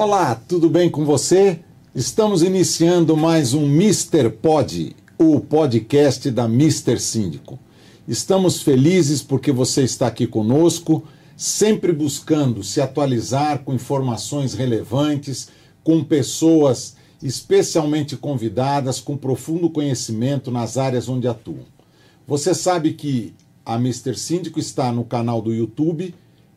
Olá, tudo bem com você? Estamos iniciando mais um Mr. Pod, o podcast da Mr. Síndico. Estamos felizes porque você está aqui conosco, sempre buscando se atualizar com informações relevantes, com pessoas especialmente convidadas com profundo conhecimento nas áreas onde atuam. Você sabe que a Mr. Síndico está no canal do YouTube.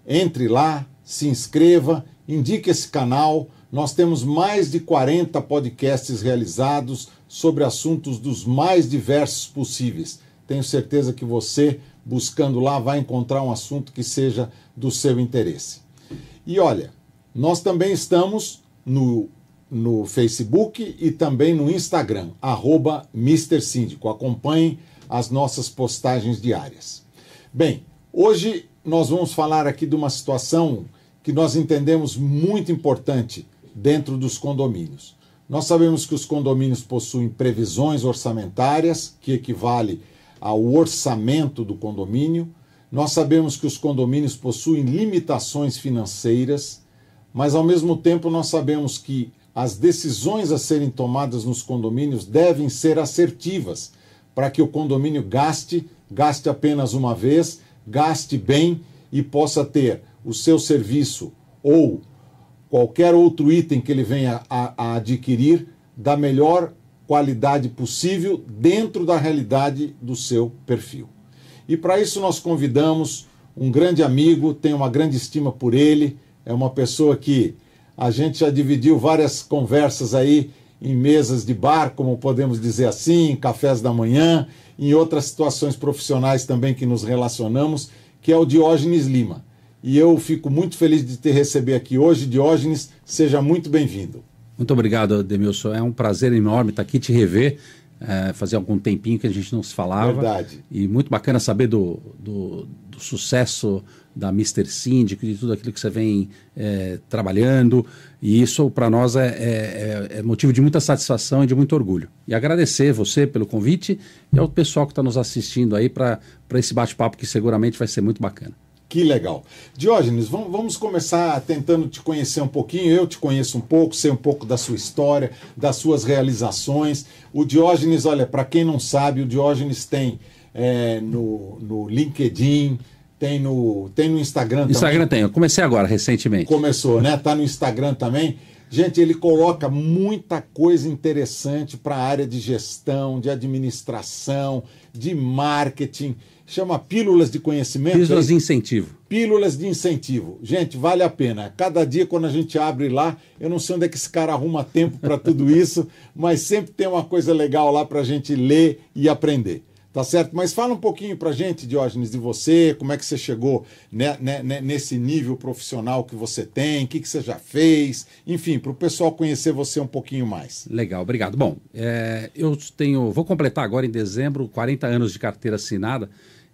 Entre lá, se inscreva, indique esse canal. Nós temos mais de 40 podcasts realizados sobre assuntos dos mais diversos possíveis. Tenho certeza que você, buscando lá, vai encontrar um assunto que seja do seu interesse. E olha, nós também estamos no no Facebook e também no Instagram, arroba Mr. Síndico. Acompanhem as nossas postagens diárias. Bem, hoje nós vamos falar aqui de uma situação que nós entendemos muito importante dentro dos condomínios. Nós sabemos que os condomínios possuem previsões orçamentárias, que equivale ao orçamento do condomínio. Nós sabemos que os condomínios possuem limitações financeiras, mas ao mesmo tempo nós sabemos que as decisões a serem tomadas nos condomínios devem ser assertivas, para que o condomínio gaste, gaste apenas uma vez, gaste bem e possa ter o seu serviço ou qualquer outro item que ele venha a, a adquirir da melhor qualidade possível dentro da realidade do seu perfil. E para isso nós convidamos um grande amigo, tenho uma grande estima por ele, é uma pessoa que a gente já dividiu várias conversas aí em mesas de bar, como podemos dizer assim, em cafés da manhã, em outras situações profissionais também que nos relacionamos, que é o Diógenes Lima. E eu fico muito feliz de te receber aqui hoje. Diógenes, seja muito bem-vindo. Muito obrigado, Demilson. É um prazer enorme estar aqui te rever. É, fazia algum tempinho que a gente não se falava. Verdade. E muito bacana saber do, do, do sucesso da Mr. Síndico, de tudo aquilo que você vem é, trabalhando. E isso, para nós, é, é, é, motivo de muita satisfação e de muito orgulho. E agradecer você pelo convite e ao pessoal que está nos assistindo aí para esse bate-papo que seguramente vai ser muito bacana. Que legal. Diógenes, vamos começar tentando te conhecer um pouquinho. Eu te conheço um pouco, sei um pouco da sua história, das suas realizações. O Diógenes, olha, para quem não sabe, o Diógenes tem é, no, no LinkedIn, tem no, tem no Instagram também. Instagram tem, eu comecei agora, recentemente. Começou, né? Tá no Instagram também. Gente, ele coloca muita coisa interessante para a área de gestão, de administração, de marketing. Chama Pílulas de Conhecimento. Pílulas de Incentivo. Pílulas de Incentivo. Gente, vale a pena. Cada dia, quando a gente abre lá, eu não sei onde é que esse cara arruma tempo para tudo isso, mas sempre tem uma coisa legal lá para a gente ler e aprender. Tá certo? Mas fala um pouquinho pra gente, Diógenes, de você, como é que você chegou né, né, né nesse nível profissional que você tem, o que, que você já fez, enfim, para o pessoal conhecer você um pouquinho mais. Legal, obrigado. Bom, é, eu tenho, vou completar agora em dezembro 40 anos de carteira assinada,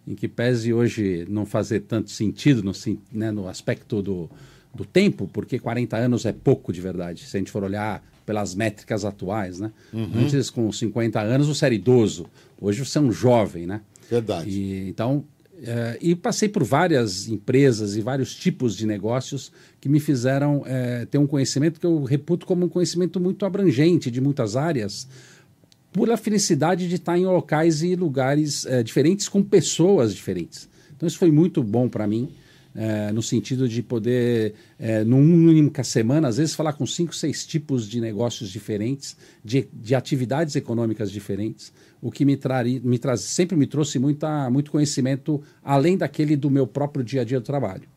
em que pese hoje não fazer tanto sentido no, né, no aspecto do, do tempo, porque 40 anos é pouco de verdade. Se a gente for olhar pelas métricas atuais, né? Uhum. Antes, com 50 anos, você era idoso. Hoje você é um jovem, né? Verdade. E, então, é, e passei por várias empresas e vários tipos de negócios que me fizeram é, ter um conhecimento que eu reputo como um conhecimento muito abrangente de muitas áreas, por a felicidade de estar em locais e lugares é, diferentes com pessoas diferentes. Então, isso foi muito bom para mim é, no sentido de poder, é, numa única semana, às vezes falar com cinco, seis tipos de negócios diferentes, de, de atividades econômicas diferentes, o que me, trari, me traz, sempre me trouxe muita, muito conhecimento além daquele do meu próprio dia a dia do trabalho.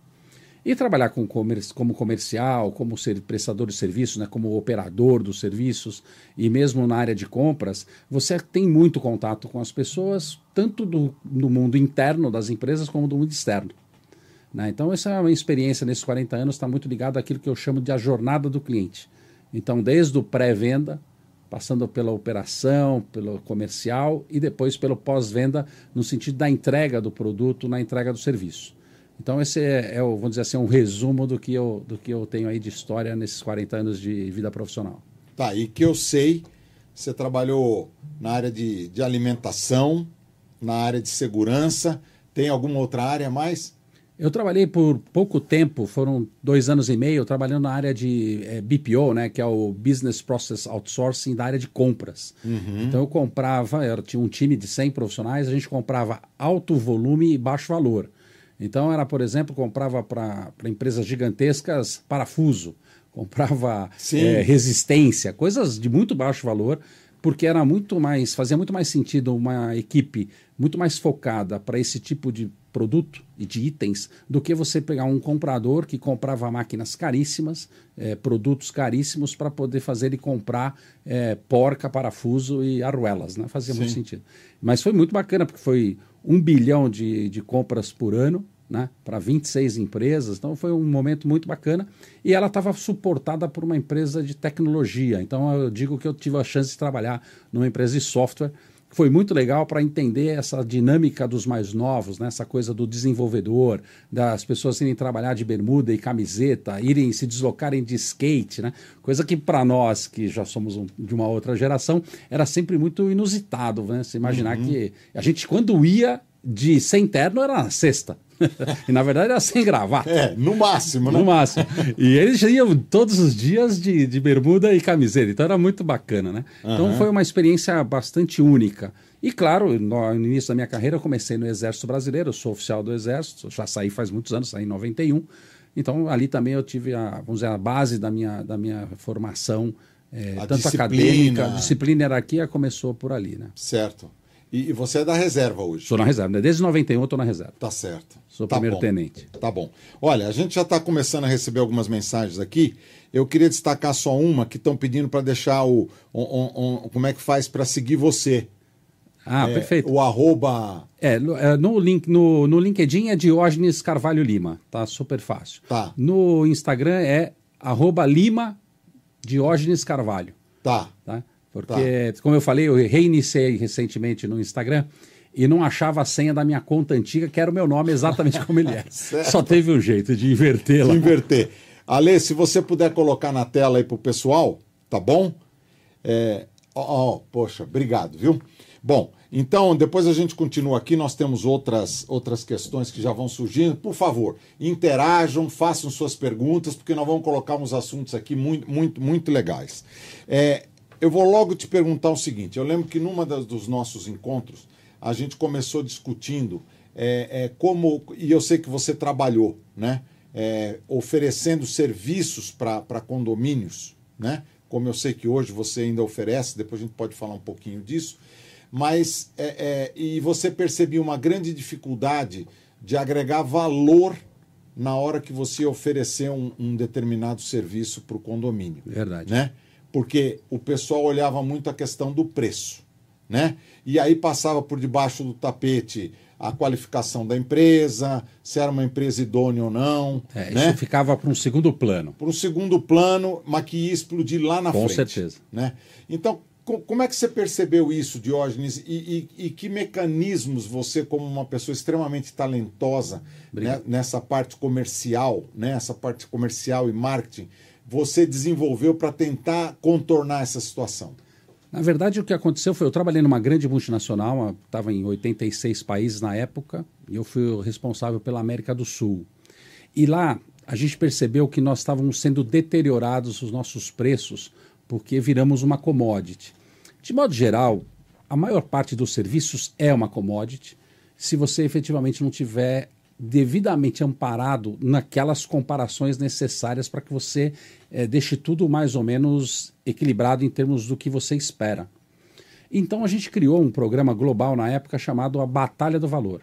E trabalhar com comerci como comercial, como prestador de serviços, né, como operador dos serviços e mesmo na área de compras, você tem muito contato com as pessoas, tanto do, do mundo interno das empresas como do mundo externo. Né? Então, essa é uma experiência nesses 40 anos, está muito ligada àquilo que eu chamo de a jornada do cliente. Então, desde o pré-venda, passando pela operação, pelo comercial e depois pelo pós-venda, no sentido da entrega do produto, na entrega do serviço. Então, esse é, é vamos dizer assim, um resumo do que, eu, do que eu tenho aí de história nesses 40 anos de vida profissional. Tá, e que eu sei, você trabalhou na área de, de alimentação, na área de segurança, tem alguma outra área mais? Eu trabalhei por pouco tempo, foram dois anos e meio, trabalhando na área de é, BPO, né, que é o Business Process Outsourcing, da área de compras. Uhum. Então eu comprava, eu tinha um time de 100 profissionais, a gente comprava alto volume e baixo valor. Então era, por exemplo, comprava para empresas gigantescas parafuso, comprava é, resistência, coisas de muito baixo valor, porque era muito mais, fazia muito mais sentido uma equipe muito mais focada para esse tipo de produto e de itens do que você pegar um comprador que comprava máquinas caríssimas, é, produtos caríssimos para poder fazer ele comprar é, porca, parafuso e arruelas, né? Fazia Sim. muito sentido. Mas foi muito bacana porque foi um bilhão de, de compras por ano, né, para 26 empresas. Então foi um momento muito bacana. E ela estava suportada por uma empresa de tecnologia. Então eu digo que eu tive a chance de trabalhar numa empresa de software foi muito legal para entender essa dinâmica dos mais novos, né? essa coisa do desenvolvedor, das pessoas irem trabalhar de bermuda e camiseta, irem se deslocarem de skate, né? coisa que para nós, que já somos um, de uma outra geração, era sempre muito inusitado. Né? Se imaginar uhum. que a gente, quando ia de sem terno, era na sexta. e na verdade era sem gravata. É, no máximo, né? No máximo. E eles iam todos os dias de, de bermuda e camiseta, então era muito bacana, né? Uhum. Então foi uma experiência bastante única. E claro, no, início da minha carreira eu comecei no Exército Brasileiro, eu sou oficial do Exército, já saí faz muitos anos, saí em 91. Então ali também eu tive a, vamos dizer, a base da minha, da minha formação, é, tanto disciplina. acadêmica, disciplina e hierarquia começou por ali, né? Certo. E, e, você é da reserva hoje? Sou na reserva. Né? Desde 91 eu estou na reserva. Tá certo. Sou tá primeiro tenente. Tá bom. Olha, a gente já está começando a receber algumas mensagens aqui. Eu queria destacar só uma que estão pedindo para deixar o, como é que faz para seguir você. Ah, é, perfeito. O arroba. É, no, é, no, link, no, no LinkedIn é Diógenes Carvalho Lima. Tá super fácil. Tá. No Instagram é arroba Lima Diógenes Carvalho. Tá. tá? Porque, tá. como eu falei, eu reiniciei recentemente no Instagram e não achava a senha da minha conta antiga, que era o meu nome exatamente como ele é. Só teve um jeito de invertê-la. De inverter. Ale, se você puder colocar na tela aí pro pessoal, tá bom? É... Oh, oh, poxa, obrigado, viu? Bom, então depois a gente continua aqui, nós temos outras, outras questões que já vão surgindo. Por favor, interajam, façam suas perguntas, porque nós vamos colocar uns assuntos aqui muito, muito, muito legais. É, eu vou logo te perguntar o seguinte: eu lembro que numa das, dos nossos encontros a gente começou discutindo é, é, como, e eu sei que você trabalhou, né? É, oferecendo serviços para condomínios, né? Como eu sei que hoje você ainda oferece, depois a gente pode falar um pouquinho disso, mas é, é, e você percebia uma grande dificuldade de agregar valor na hora que você oferecer um, um determinado serviço para o condomínio. Verdade. Né? Porque o pessoal olhava muito a questão do preço, né? E aí passava por debaixo do tapete a qualificação da empresa, se era uma empresa idônea ou não. É, né? Isso ficava para um segundo plano. Para um segundo plano, mas que ia explodir lá na Com frente. Com certeza. Né? Então, como é que você percebeu isso, Diógenes? E, e, e, que mecanismos você, como uma pessoa extremamente talentosa né, nessa parte comercial, né, essa parte comercial e marketing, você desenvolveu para tentar contornar essa situação? Na verdade, o que aconteceu foi eu trabalhei numa grande multinacional, estava em 86 países na época, e eu fui o responsável pela América do Sul. E lá a gente percebeu que nós estávamos sendo deteriorados os nossos preços porque viramos uma commodity. De modo geral, a maior parte dos serviços é uma commodity se você efetivamente não tiver devidamente amparado naquelas comparações necessárias para que você é, deixe tudo mais ou menos equilibrado em termos do que você espera. Então a gente criou um programa global na época chamado a Batalha do Valor.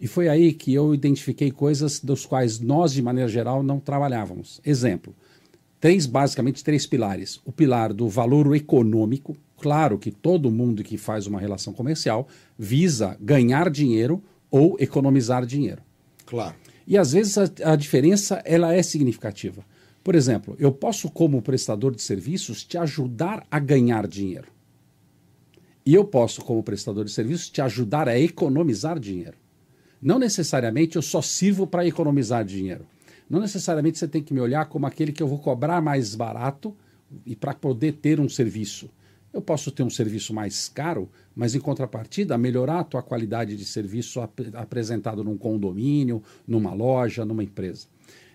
E foi aí que eu identifiquei coisas dos quais nós, de maneira geral, não trabalhávamos. Exemplo, três, basicamente três pilares. O pilar do valor econômico, claro que todo mundo que faz uma relação comercial visa ganhar dinheiro ou economizar dinheiro. Claro. E às vezes a, a diferença ela é significativa. Por exemplo, eu posso, como prestador de serviços, te ajudar a ganhar dinheiro. E eu posso, como prestador de serviços, te ajudar a economizar dinheiro. Não necessariamente eu só sirvo para economizar dinheiro. Não necessariamente você tem que me olhar como aquele que eu vou cobrar mais barato e para poder ter um serviço. Eu posso ter um serviço mais caro, mas em contrapartida, melhorar a tua qualidade de serviço ap apresentado num condomínio, numa loja, numa empresa.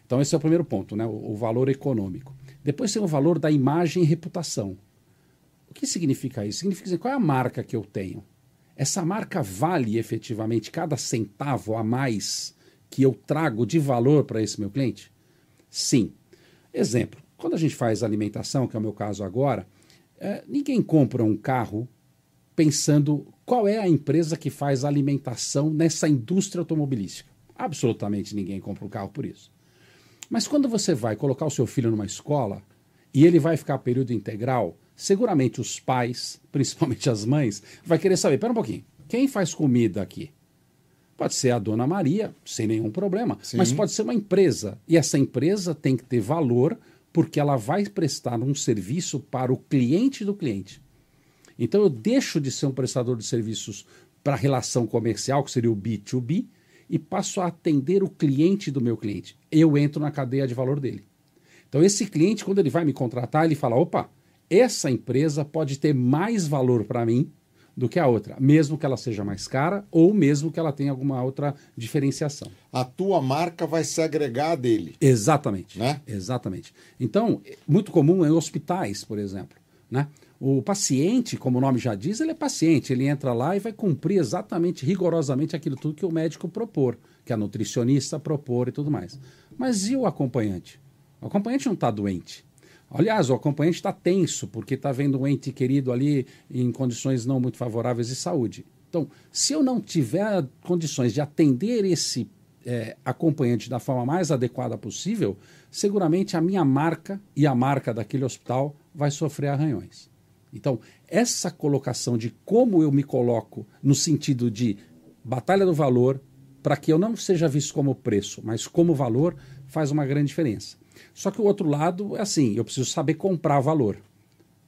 Então, esse é o primeiro ponto, né? o, o valor econômico. Depois tem o valor da imagem e reputação. O que significa isso? Significa dizer, qual é a marca que eu tenho? Essa marca vale efetivamente cada centavo a mais que eu trago de valor para esse meu cliente? Sim. Exemplo: quando a gente faz alimentação, que é o meu caso agora, é, ninguém compra um carro pensando qual é a empresa que faz alimentação nessa indústria automobilística. Absolutamente ninguém compra um carro por isso. Mas quando você vai colocar o seu filho numa escola e ele vai ficar período integral, seguramente os pais, principalmente as mães, vai querer saber, pera um pouquinho, quem faz comida aqui? Pode ser a dona Maria, sem nenhum problema, Sim. mas pode ser uma empresa. E essa empresa tem que ter valor porque ela vai prestar um serviço para o cliente do cliente. Então eu deixo de ser um prestador de serviços para a relação comercial, que seria o B2B, e passo a atender o cliente do meu cliente. Eu entro na cadeia de valor dele. Então esse cliente, quando ele vai me contratar, ele fala: opa, essa empresa pode ter mais valor para mim do que a outra, mesmo que ela seja mais cara ou mesmo que ela tenha alguma outra diferenciação. A tua marca vai se agregar dele. Exatamente. Né? Exatamente. Então, muito comum em hospitais, por exemplo, né? O paciente, como o nome já diz, ele é paciente, ele entra lá e vai cumprir exatamente, rigorosamente aquilo tudo que o médico propor, que a nutricionista propor e tudo mais. Mas e o acompanhante? O acompanhante não está doente. Aliás, o acompanhante está tenso, porque está vendo um ente querido ali em condições não muito favoráveis de saúde. Então, se eu não tiver condições de atender esse é, acompanhante da forma mais adequada possível, seguramente a minha marca e a marca daquele hospital vai sofrer arranhões. Então, essa colocação de como eu me coloco no sentido de batalha do valor, para que eu não seja visto como preço, mas como valor, faz uma grande diferença. Só que o outro lado é assim, eu preciso saber comprar valor,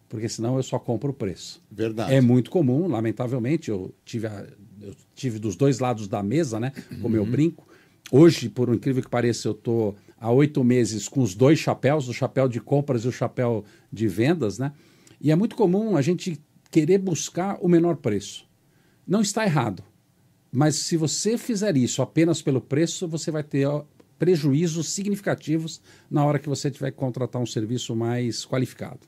porque senão eu só compro o preço. Verdade. É muito comum, lamentavelmente, eu tive, a, eu tive dos dois lados da mesa, né, como uhum. eu brinco. Hoje, por incrível que pareça, eu estou há oito meses com os dois chapéus, o chapéu de compras e o chapéu de vendas, né? E é muito comum a gente querer buscar o menor preço. Não está errado, mas se você fizer isso apenas pelo preço, você vai ter prejuízos significativos na hora que você tiver que contratar um serviço mais qualificado.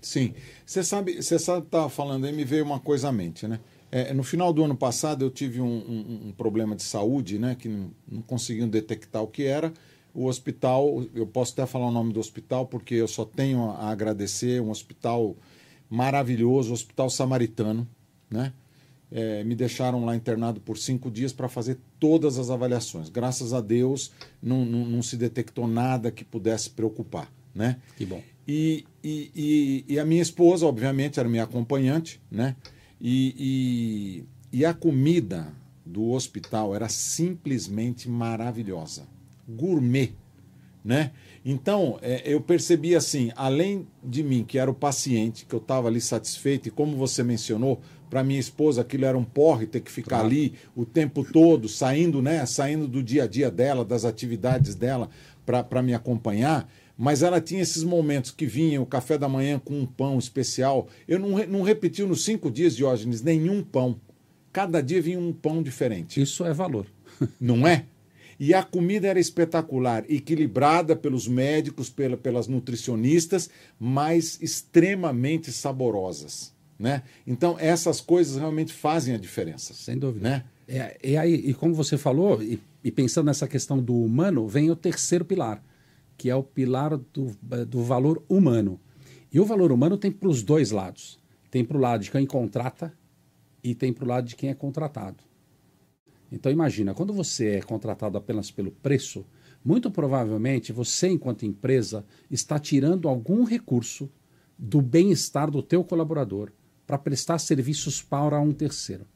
Sim. Você sabe, você sabe, tá falando aí, me veio uma coisa à mente, né? É, no final do ano passado eu tive um, um, um problema de saúde, né? Que não, não conseguiam detectar o que era. O hospital, eu posso até falar o nome do hospital, porque eu só tenho a agradecer, um hospital maravilhoso, Hospital Samaritano, né? É, me deixaram lá internado por cinco dias para fazer todas as avaliações. Graças a Deus, não, não, não, se detectou nada que pudesse preocupar. Né? Que bom. E, e, e, e a minha esposa, obviamente, era minha acompanhante, né? E, e, e a comida do hospital era simplesmente maravilhosa. Gourmet, né? Então, é, eu percebi assim, além de mim, que era o paciente, que eu estava ali satisfeito, e como você mencionou, para minha esposa aquilo era um porre ter que ficar claro. ali o tempo todo, saindo, né, saindo do dia a dia dela, das atividades dela para me acompanhar. Mas ela tinha esses momentos que vinha o café da manhã com um pão especial. Eu não, não repeti nos cinco dias, Diógenes, nenhum pão. Cada dia vinha um pão diferente. Isso é valor. Não é? E a comida era espetacular, equilibrada pelos médicos, pela, pelas nutricionistas, mas extremamente saborosas. Né? Então, essas coisas realmente fazem a diferença. Sem dúvida. Né? É, e, aí, e como você falou, e, e, pensando nessa questão do humano, vem o terceiro pilar, que é o pilar do, do valor humano. E o valor humano tem para os dois lados. Tem para o lado de quem contrata e tem para o lado de quem é contratado. Então imagina, quando você é contratado apenas pelo preço, muito provavelmente você, enquanto empresa, está tirando algum recurso do bem-estar do teu colaborador para prestar serviços para um terceiro.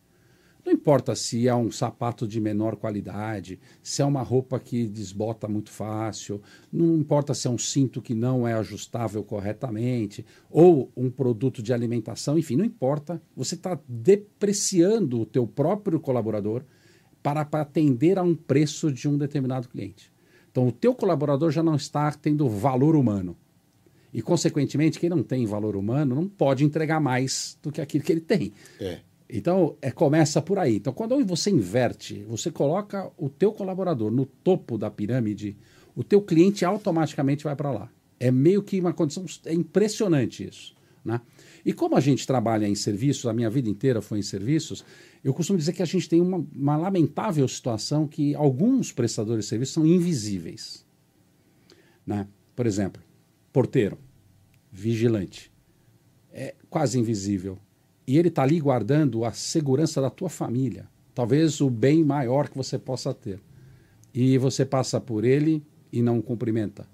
Não importa se é um sapato de menor qualidade, se é uma roupa que desbota muito fácil, não importa se é um cinto que não é ajustável corretamente, ou um produto de alimentação, enfim, não importa. Você está depreciando o teu próprio colaborador para, para atender a um preço de um determinado cliente. Então, o teu colaborador já não está tendo valor humano. E, consequentemente, quem não tem valor humano não pode entregar mais do que aquilo que ele tem. É. Então, é, começa por aí. Então, quando você inverte, você coloca o teu colaborador no topo da pirâmide, o teu cliente automaticamente vai para lá. É meio que uma condição... É impressionante isso. Né? E como a gente trabalha em serviços, a minha vida inteira foi em serviços, eu costumo dizer que a gente tem uma, uma lamentável situação que alguns prestadores de serviços são invisíveis. Né? Por exemplo, porteiro, vigilante, é quase invisível. E ele está ali guardando a segurança da tua família, talvez o bem maior que você possa ter. E você passa por ele e não cumprimenta.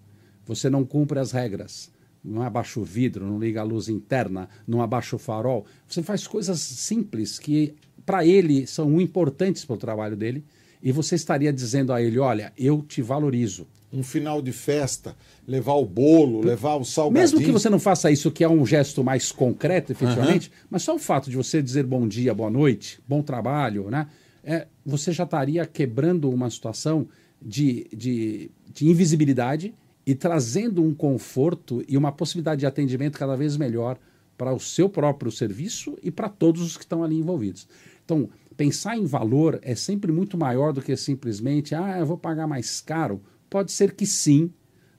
Você não cumpre as regras. Não abaixa o vidro, não liga a luz interna, não abaixa o farol. Você faz coisas simples que, para ele, são importantes para o trabalho dele. E você estaria dizendo a ele: Olha, eu te valorizo um final de festa, levar o bolo, levar o salgadinho. Mesmo que você não faça isso, que é um gesto mais concreto, efetivamente, uhum. mas só o fato de você dizer bom dia, boa noite, bom trabalho, né? É, você já estaria quebrando uma situação de, de, de invisibilidade e trazendo um conforto e uma possibilidade de atendimento cada vez melhor para o seu próprio serviço e para todos os que estão ali envolvidos. Então, pensar em valor é sempre muito maior do que simplesmente, ah, eu vou pagar mais caro Pode ser que sim,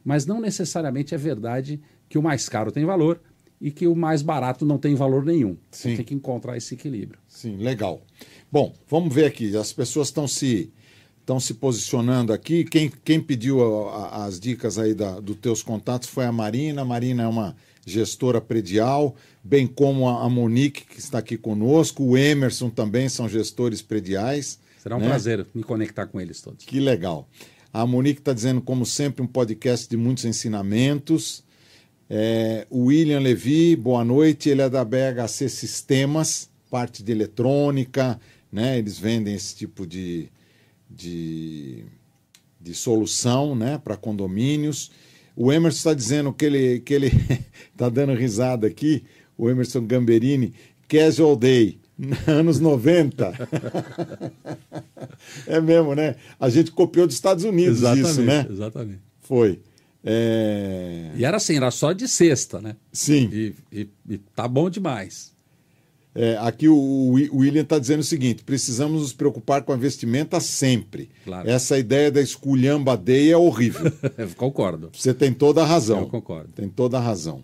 mas não necessariamente é verdade que o mais caro tem valor e que o mais barato não tem valor nenhum. Sim. Tem que encontrar esse equilíbrio. Sim, legal. Bom, vamos ver aqui. As pessoas estão se estão se posicionando aqui. Quem, quem pediu a, a, as dicas aí da, dos teus contatos foi a Marina. A Marina é uma gestora predial, bem como a, a Monique, que está aqui conosco, o Emerson também são gestores prediais. Será um né? prazer me conectar com eles todos. Que legal. A Monique está dizendo, como sempre, um podcast de muitos ensinamentos. É, o William Levi, boa noite. Ele é da BHC Sistemas, parte de eletrônica, né? Eles vendem esse tipo de, de, de solução né? para condomínios. O Emerson está dizendo que ele que ele está dando risada aqui, o Emerson Gamberini, casual day. Anos 90. é mesmo, né? A gente copiou dos Estados Unidos exatamente, isso, né? Exatamente. Foi. É... E era assim, era só de sexta, né? Sim. E, e, e tá bom demais. É, aqui o, o William está dizendo o seguinte: precisamos nos preocupar com a vestimenta sempre. Claro. Essa ideia da esculhambadeia é horrível. concordo. Você tem toda a razão. Eu concordo. Tem toda a razão.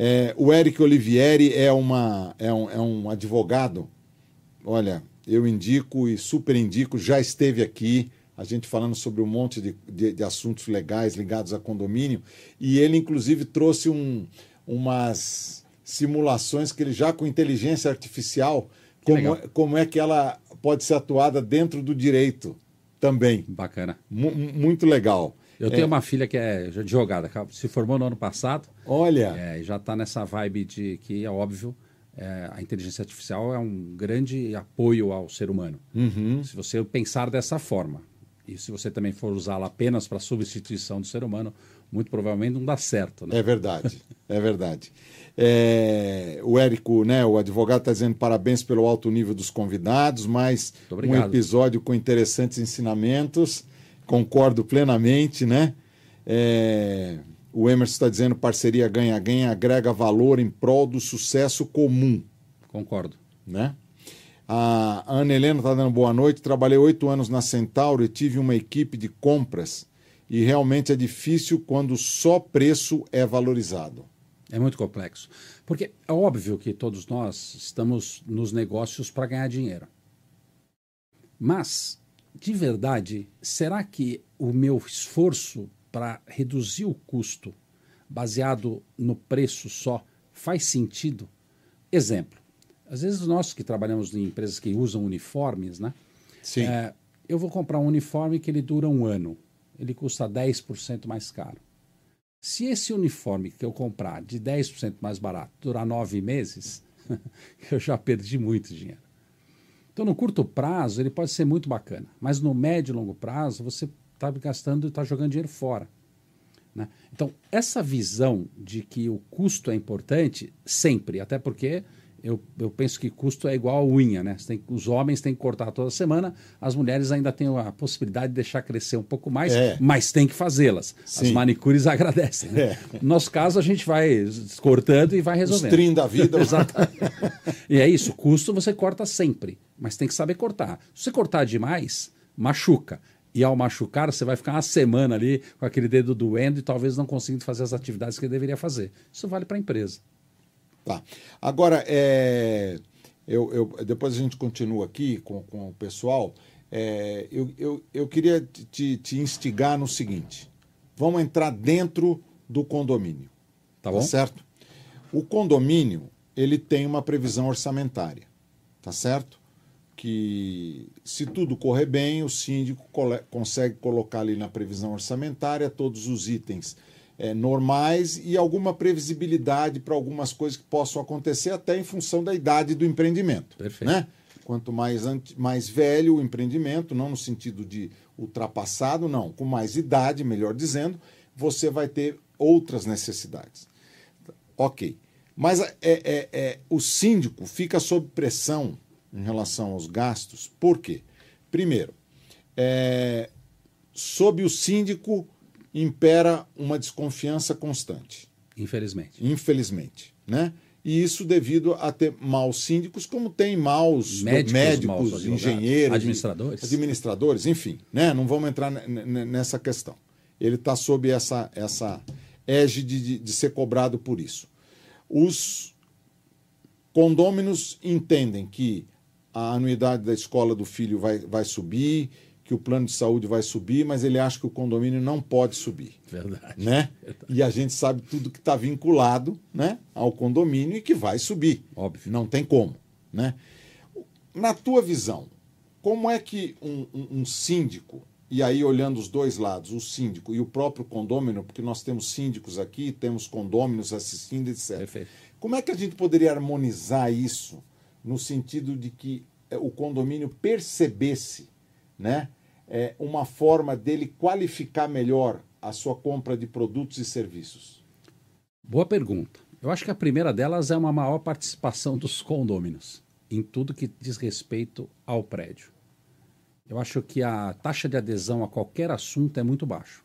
É, o Eric Olivieri é, uma, é, um, é um advogado. Olha, eu indico e super indico, já esteve aqui, a gente falando sobre um monte de, de, de assuntos legais ligados a condomínio, e ele, inclusive, trouxe um, umas simulações que ele já com inteligência artificial, como, é, como é que ela pode ser atuada dentro do direito também. Bacana. M muito legal. Eu tenho é. uma filha que é advogada, se formou no ano passado. Olha! É, já está nessa vibe de que é óbvio, é, a inteligência artificial é um grande apoio ao ser humano. Uhum. Se você pensar dessa forma, e se você também for usá-la apenas para substituição do ser humano, muito provavelmente não dá certo. Né? É verdade, é verdade. É, o Érico, né, o advogado, está dizendo parabéns pelo alto nível dos convidados, mas um episódio com interessantes ensinamentos concordo plenamente, né? É, o Emerson está dizendo parceria ganha-ganha agrega valor em prol do sucesso comum. Concordo. Né? A Ana Helena está dando boa noite. Trabalhei oito anos na Centauro e tive uma equipe de compras. E realmente é difícil quando só preço é valorizado. É muito complexo. Porque é óbvio que todos nós estamos nos negócios para ganhar dinheiro. Mas de verdade, será que o meu esforço para reduzir o custo baseado no preço só faz sentido? Exemplo. Às vezes nós que trabalhamos em empresas que usam uniformes, né? Sim. É, eu vou comprar um uniforme que ele dura um ano. Ele custa 10% mais caro. Se esse uniforme que eu comprar de 10% mais barato durar nove meses, eu já perdi muito dinheiro. Então, no curto prazo, ele pode ser muito bacana, mas no médio e longo prazo, você está gastando e está jogando dinheiro fora. Né? Então, essa visão de que o custo é importante, sempre, até porque eu, eu penso que custo é igual a unha, né? Tem, os homens têm que cortar toda semana, as mulheres ainda têm a possibilidade de deixar crescer um pouco mais, é. mas tem que fazê-las. As manicures agradecem. Né? É. No nosso caso, a gente vai cortando e vai resolvendo. Os trim da vida. Exatamente. e é isso, custo você corta sempre, mas tem que saber cortar. Se você cortar demais, machuca. E ao machucar, você vai ficar uma semana ali com aquele dedo doendo e talvez não conseguindo fazer as atividades que deveria fazer. Isso vale para a empresa. Tá. Agora, é, eu, eu, depois a gente continua aqui com, com o pessoal. É, eu, eu, eu queria te, te instigar no seguinte: vamos entrar dentro do condomínio. Tá, tá bom? Tá certo? O condomínio ele tem uma previsão orçamentária, tá certo? Que se tudo correr bem, o síndico consegue colocar ali na previsão orçamentária todos os itens é, normais e alguma previsibilidade para algumas coisas que possam acontecer, até em função da idade do empreendimento. Perfeito. Né? Quanto mais, mais velho o empreendimento, não no sentido de ultrapassado, não, com mais idade, melhor dizendo, você vai ter outras necessidades. Ok. Mas é, é, é, o síndico fica sob pressão em relação aos gastos, por quê? Primeiro, é, sob o síndico impera uma desconfiança constante. Infelizmente. Infelizmente, né? E isso devido a ter maus síndicos, como tem maus médicos, médicos maus engenheiros, administradores. administradores, enfim, né? Não vamos entrar nessa questão. Ele está sob essa, essa égide de, de ser cobrado por isso. Os condôminos entendem que a anuidade da escola do filho vai, vai subir, que o plano de saúde vai subir, mas ele acha que o condomínio não pode subir. Verdade. Né? Verdade. E a gente sabe tudo que está vinculado né, ao condomínio e que vai subir. Óbvio. Não tem como. Né? Na tua visão, como é que um, um, um síndico, e aí olhando os dois lados, o síndico e o próprio condômino, porque nós temos síndicos aqui, temos condôminos assistindo, etc. Perfeito. Como é que a gente poderia harmonizar isso no sentido de que eh, o condomínio percebesse né, é, uma forma dele qualificar melhor a sua compra de produtos e serviços? Boa pergunta. Eu acho que a primeira delas é uma maior participação dos condôminos em tudo que diz respeito ao prédio. Eu acho que a taxa de adesão a qualquer assunto é muito baixa.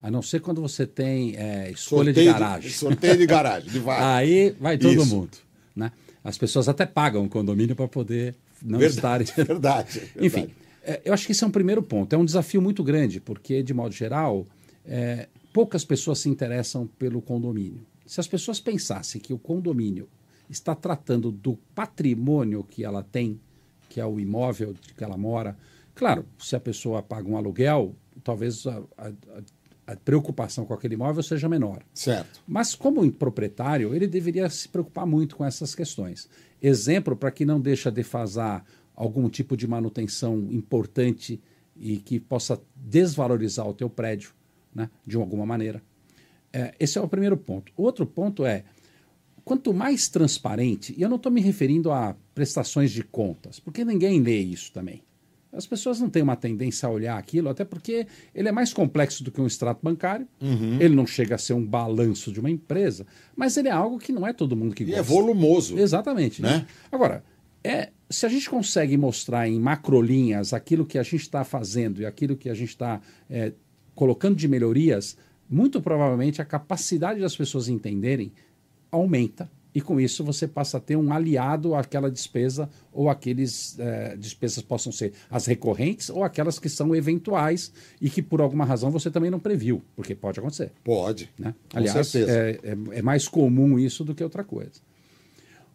A não ser quando você tem é, escolha sorteio de garagem. De, sorteio de garagem, de Aí vai todo Isso. mundo. Né? As pessoas até pagam o condomínio para poder não verdade, estarem. Verdade, verdade. Enfim, eu acho que esse é um primeiro ponto. É um desafio muito grande, porque, de modo geral, é, poucas pessoas se interessam pelo condomínio. Se as pessoas pensassem que o condomínio está tratando do patrimônio que ela tem, que é o imóvel que ela mora, claro, se a pessoa paga um aluguel, talvez a, a, a preocupação com aquele imóvel seja menor. Certo. Mas como proprietário, ele deveria se preocupar muito com essas questões. Exemplo para que não deixa defasar algum tipo de manutenção importante e que possa desvalorizar o teu prédio, né, de alguma maneira. É, esse é o primeiro ponto. O outro ponto é, quanto mais transparente, e eu não estou me referindo a prestações de contas, porque ninguém lê isso também. As pessoas não têm uma tendência a olhar aquilo, até porque ele é mais complexo do que um extrato bancário. Uhum. Ele não chega a ser um balanço de uma empresa, mas ele é algo que não é todo mundo que e gosta. é volumoso. Exatamente. Né? Agora, é, se a gente consegue mostrar em macrolinhas aquilo que a gente está fazendo e aquilo que a gente está é, colocando de melhorias, muito provavelmente a capacidade das pessoas entenderem aumenta. E com isso você passa a ter um aliado àquela despesa ou aqueles é, despesas possam ser as recorrentes ou aquelas que são eventuais e que por alguma razão você também não previu, porque pode acontecer. Pode. Né? Aliás, é, é, é mais comum isso do que outra coisa.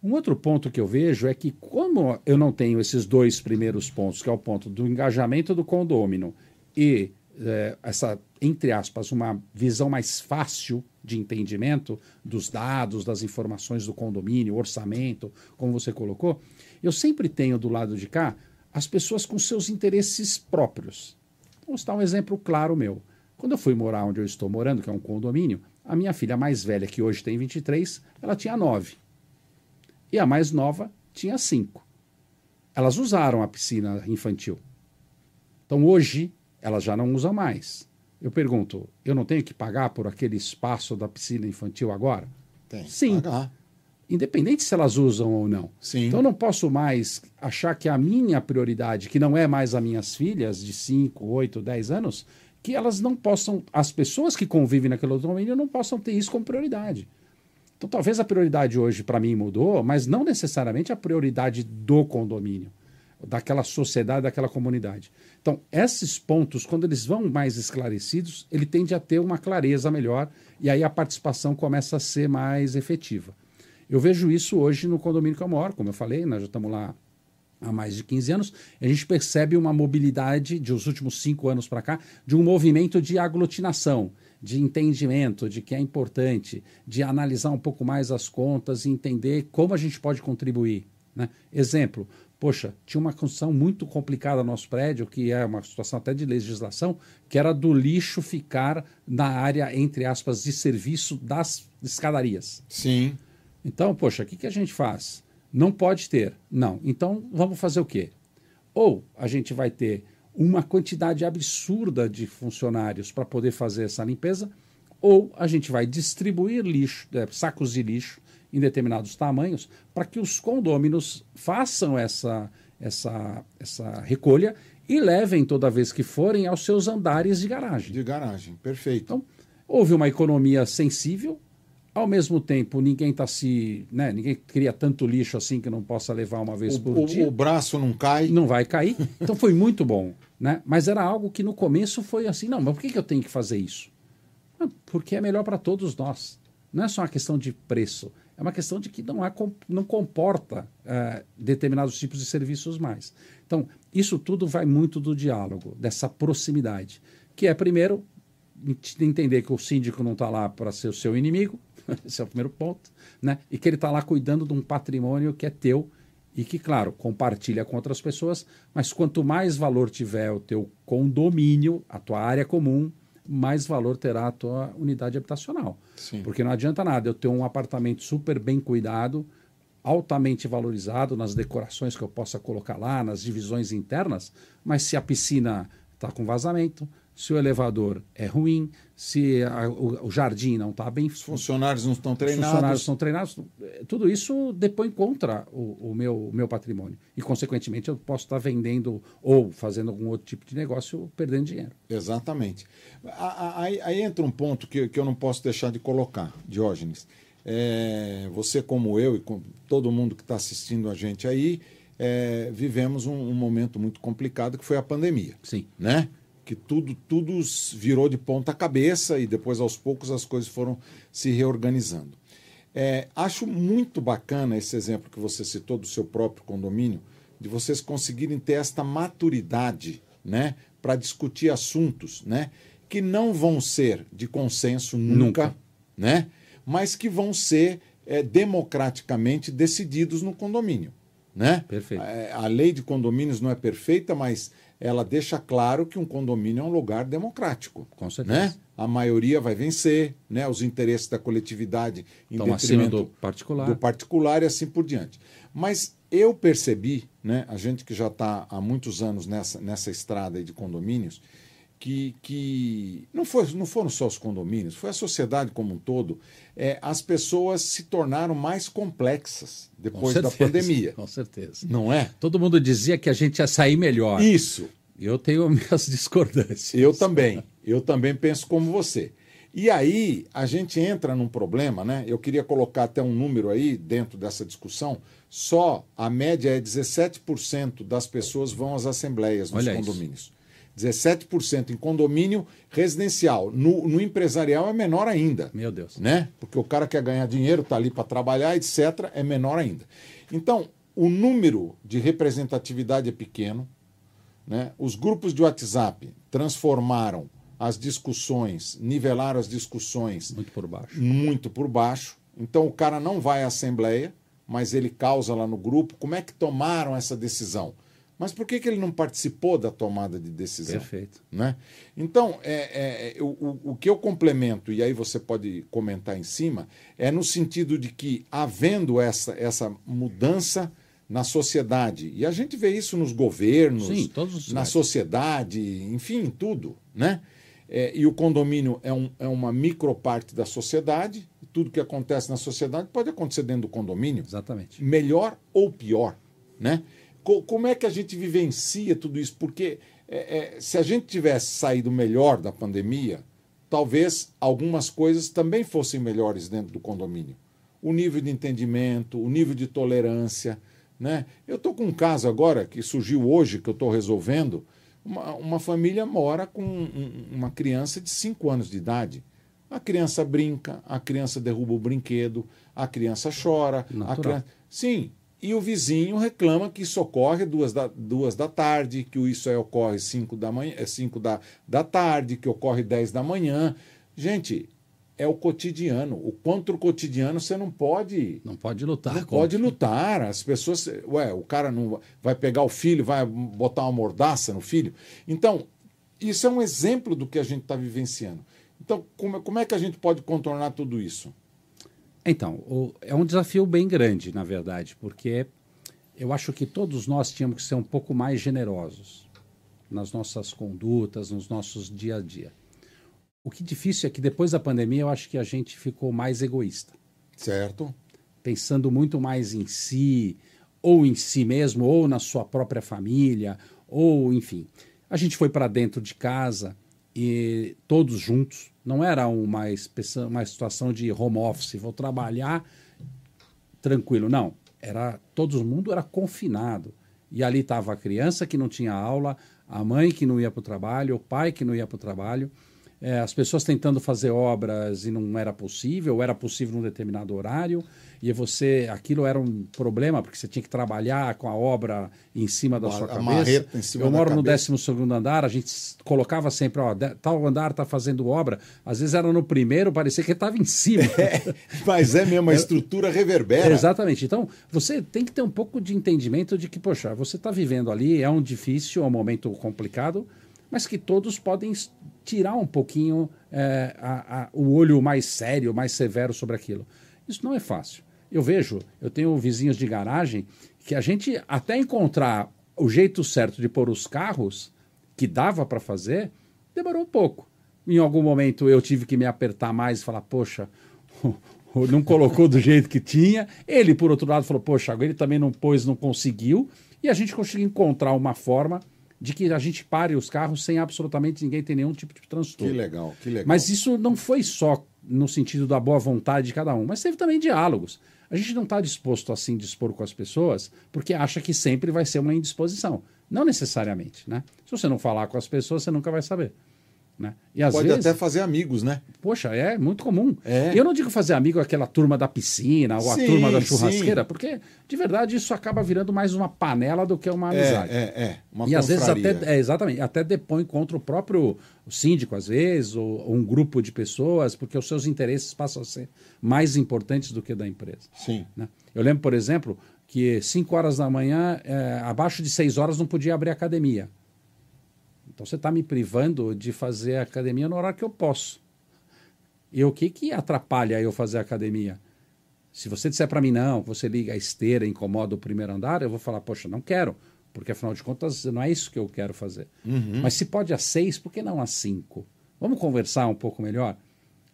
Um outro ponto que eu vejo é que, como eu não tenho esses dois primeiros pontos, que é o ponto do engajamento do condômino e é, essa, entre aspas, uma visão mais fácil de entendimento dos dados, das informações do condomínio, orçamento, como você colocou, eu sempre tenho do lado de cá as pessoas com seus interesses próprios. Vou dar um exemplo claro meu. Quando eu fui morar onde eu estou morando, que é um condomínio, a minha filha mais velha, que hoje tem 23, ela tinha 9 e a mais nova tinha cinco. Elas usaram a piscina infantil. Então hoje elas já não usam mais. Eu pergunto, eu não tenho que pagar por aquele espaço da piscina infantil agora? Tem. Sim. Pagar. independente se elas usam ou não. Sim. Então eu não posso mais achar que a minha prioridade, que não é mais as minhas filhas de 5, 8, 10 anos, que elas não possam, as pessoas que convivem naquele condomínio não possam ter isso como prioridade. Então talvez a prioridade hoje para mim mudou, mas não necessariamente a prioridade do condomínio, daquela sociedade, daquela comunidade. Então, esses pontos, quando eles vão mais esclarecidos, ele tende a ter uma clareza melhor e aí a participação começa a ser mais efetiva. Eu vejo isso hoje no condomínio que eu moro, como eu falei, nós já estamos lá há mais de 15 anos, a gente percebe uma mobilidade de os últimos cinco anos para cá, de um movimento de aglutinação, de entendimento de que é importante, de analisar um pouco mais as contas e entender como a gente pode contribuir. Né? Exemplo, poxa, tinha uma construção muito complicada no nosso prédio, que é uma situação até de legislação, que era do lixo ficar na área, entre aspas, de serviço das escadarias. Sim. Então, poxa, o que, que a gente faz? Não pode ter. Não. Então, vamos fazer o quê? Ou a gente vai ter uma quantidade absurda de funcionários para poder fazer essa limpeza, ou a gente vai distribuir lixo, é, sacos de lixo em determinados tamanhos para que os condôminos façam essa, essa, essa recolha e levem toda vez que forem aos seus andares de garagem. De garagem, perfeito. Então, houve uma economia sensível, ao mesmo tempo, ninguém está se. Né, ninguém cria tanto lixo assim que não possa levar uma vez o, por o, dia. O braço não cai. Não vai cair. Então foi muito bom. Né? Mas era algo que no começo foi assim: não, mas por que, que eu tenho que fazer isso? Ah, porque é melhor para todos nós. Não é só uma questão de preço, é uma questão de que não, há, não comporta uh, determinados tipos de serviços mais. Então, isso tudo vai muito do diálogo, dessa proximidade, que é, primeiro, entender que o síndico não está lá para ser o seu inimigo, esse é o primeiro ponto, né? E que ele está lá cuidando de um patrimônio que é teu e que, claro, compartilha com outras pessoas, mas quanto mais valor tiver o teu condomínio, a tua área comum, mais valor terá a tua unidade habitacional. Sim. Porque não adianta nada eu ter um apartamento super bem cuidado, altamente valorizado nas decorações que eu possa colocar lá, nas divisões internas, mas se a piscina está com vazamento, se o elevador é ruim, se a, o, o, jardim não está bem. Os funcionários não estão treinados. Os funcionários estão treinados. Tudo isso depõe contra o, o meu, o meu patrimônio. E, consequentemente, eu posso estar vendendo ou fazendo algum outro tipo de negócio perdendo dinheiro. Exatamente. Aí, aí entra um ponto que, que eu não posso deixar de colocar, Diógenes. É, você, como eu e com todo mundo que está assistindo a gente aí, é, vivemos um, um momento muito complicado que foi a pandemia. Sim. Né? Que tudo, tudo virou de ponta cabeça e depois aos poucos as coisas foram se reorganizando. É, acho muito bacana esse exemplo que você citou do seu próprio condomínio, de vocês conseguirem ter esta maturidade né, para discutir assuntos né, que não vão ser de consenso nunca, nunca. Né, mas que vão ser é, democraticamente decididos no condomínio. Né? Perfeito. É, a lei de condomínios não é perfeita, mas ela deixa claro que um condomínio é um lugar democrático. Com certeza. Né? A maioria vai vencer, né? os interesses da coletividade em Estão acima do particular. do particular e assim por diante. Mas eu percebi, né, a gente que já está há muitos anos nessa, nessa estrada de condomínios, que, que não, foi, não foram só os condomínios, foi a sociedade como um todo. É, as pessoas se tornaram mais complexas depois certeza, da pandemia. Com certeza. Não é? Todo mundo dizia que a gente ia sair melhor. Isso. Eu tenho minhas discordâncias. Eu também. Eu também penso como você. E aí a gente entra num problema, né? Eu queria colocar até um número aí dentro dessa discussão. Só a média é 17% das pessoas vão às assembleias nos Olha condomínios. Isso. 17% em condomínio residencial. No, no, empresarial é menor ainda. Meu Deus. Né? Porque o cara quer ganhar dinheiro, está ali para trabalhar, etc., é menor ainda. Então, o número de representatividade é pequeno. Né? Os grupos de WhatsApp transformaram as discussões, nivelaram as discussões. Muito por baixo. Muito por baixo. Então, o cara não vai à Assembleia, mas ele causa lá no grupo. Como é que tomaram essa decisão? Mas por que, que ele não participou da tomada de decisão? Perfeito. Né? Então, é, é, o, o que eu complemento, e aí você pode comentar em cima, é no sentido de que, havendo essa, essa mudança na sociedade, e a gente vê isso nos governos, Sim, na sociedade, enfim, em tudo, né? É, e o condomínio é, um, é uma microparte da sociedade, tudo que acontece na sociedade pode acontecer dentro do condomínio. Exatamente. Melhor ou pior, né? Co como é que a gente vivencia tudo isso? Porque é, é, se a gente tivesse saído melhor da pandemia, talvez algumas coisas também fossem melhores dentro do condomínio. O nível de entendimento, o nível de tolerância. Né? Eu estou com um caso agora que surgiu hoje, que eu estou resolvendo. Uma, uma, família mora com um, uma criança de 5 anos de idade. A criança brinca, a criança derruba o brinquedo, a criança chora. A criança... Sim, e o vizinho reclama que isso ocorre duas da, duas da tarde, que isso aí ocorre cinco da manhã, é cinco da, da tarde, que ocorre dez da manhã. Gente, é o cotidiano. O contra o cotidiano você não pode. Não pode lutar. Não contra. pode lutar. As pessoas. Ué, o cara não vai pegar o filho, vai botar uma mordaça no filho. Então, isso é um exemplo do que a gente está vivenciando. Então, como, como é que a gente pode contornar tudo isso? Então, o, é um desafio bem grande, na verdade, porque eu acho que todos nós tínhamos que ser um pouco mais generosos nas nossas condutas, nos nossos dia a dia. O que é difícil é que depois da pandemia eu acho que a gente ficou mais egoísta. Certo. Pensando muito mais em si, ou em si mesmo, ou na sua própria família, ou enfim. A gente foi para dentro de casa e todos juntos, não era uma, uma situação de home office, vou trabalhar tranquilo. Não, era todo mundo era confinado. E ali estava a criança que não tinha aula, a mãe que não ia para o trabalho, o pai que não ia para o trabalho é, as pessoas tentando fazer obras e não era possível, ou era possível num determinado horário, e você, aquilo era um problema, porque você tinha que trabalhar com a obra em cima da a, sua cabeça. Em cima Eu moro no 12 andar, a gente colocava sempre, ó, tal andar está fazendo obra, às vezes era no primeiro, parecia que estava em cima. É, mas é mesmo, a estrutura reverbera. Exatamente. Então, você tem que ter um pouco de entendimento de que, poxa, você está vivendo ali, é um difícil, é um momento complicado, mas que todos podem tirar um pouquinho é, a, a, o olho mais sério, mais severo sobre aquilo. Isso não é fácil. Eu vejo, eu tenho vizinhos de garagem que a gente até encontrar o jeito certo de pôr os carros que dava para fazer, demorou um pouco. Em algum momento eu tive que me apertar mais e falar, poxa, não colocou do jeito que tinha. Ele, por outro lado, falou, poxa, ele também não pôs, não conseguiu. E a gente conseguiu encontrar uma forma de que a gente pare os carros sem absolutamente ninguém ter nenhum tipo de transtorno. Que legal, que legal. Mas isso não foi só no sentido da boa vontade de cada um, mas teve também diálogos. A gente não está disposto a se indispor com as pessoas porque acha que sempre vai ser uma indisposição. Não necessariamente, né? Se você não falar com as pessoas, você nunca vai saber. Né? E às Pode vezes, até fazer amigos, né? Poxa, é muito comum. É. Eu não digo fazer amigo aquela turma da piscina ou sim, a turma da churrasqueira, sim. porque de verdade isso acaba virando mais uma panela do que uma é, amizade. É, é, é. Uma e às vezes até, é, exatamente, até depõe contra o próprio síndico, às vezes, ou, ou, um grupo de pessoas, porque os seus interesses passam a ser mais importantes do que da empresa. Sim. Né? Eu lembro, por exemplo, que 5 horas da manhã, é, abaixo de 6 horas, não podia abrir academia. Então você está me privando de fazer academia no horário que eu posso. E o que, que atrapalha eu fazer academia? Se você disser para mim, não, você liga a esteira, incomoda o primeiro andar, eu vou falar, poxa, não quero, porque afinal de contas não é isso que eu quero fazer. Uhum. Mas se pode às seis, por que não às cinco? Vamos conversar um pouco melhor?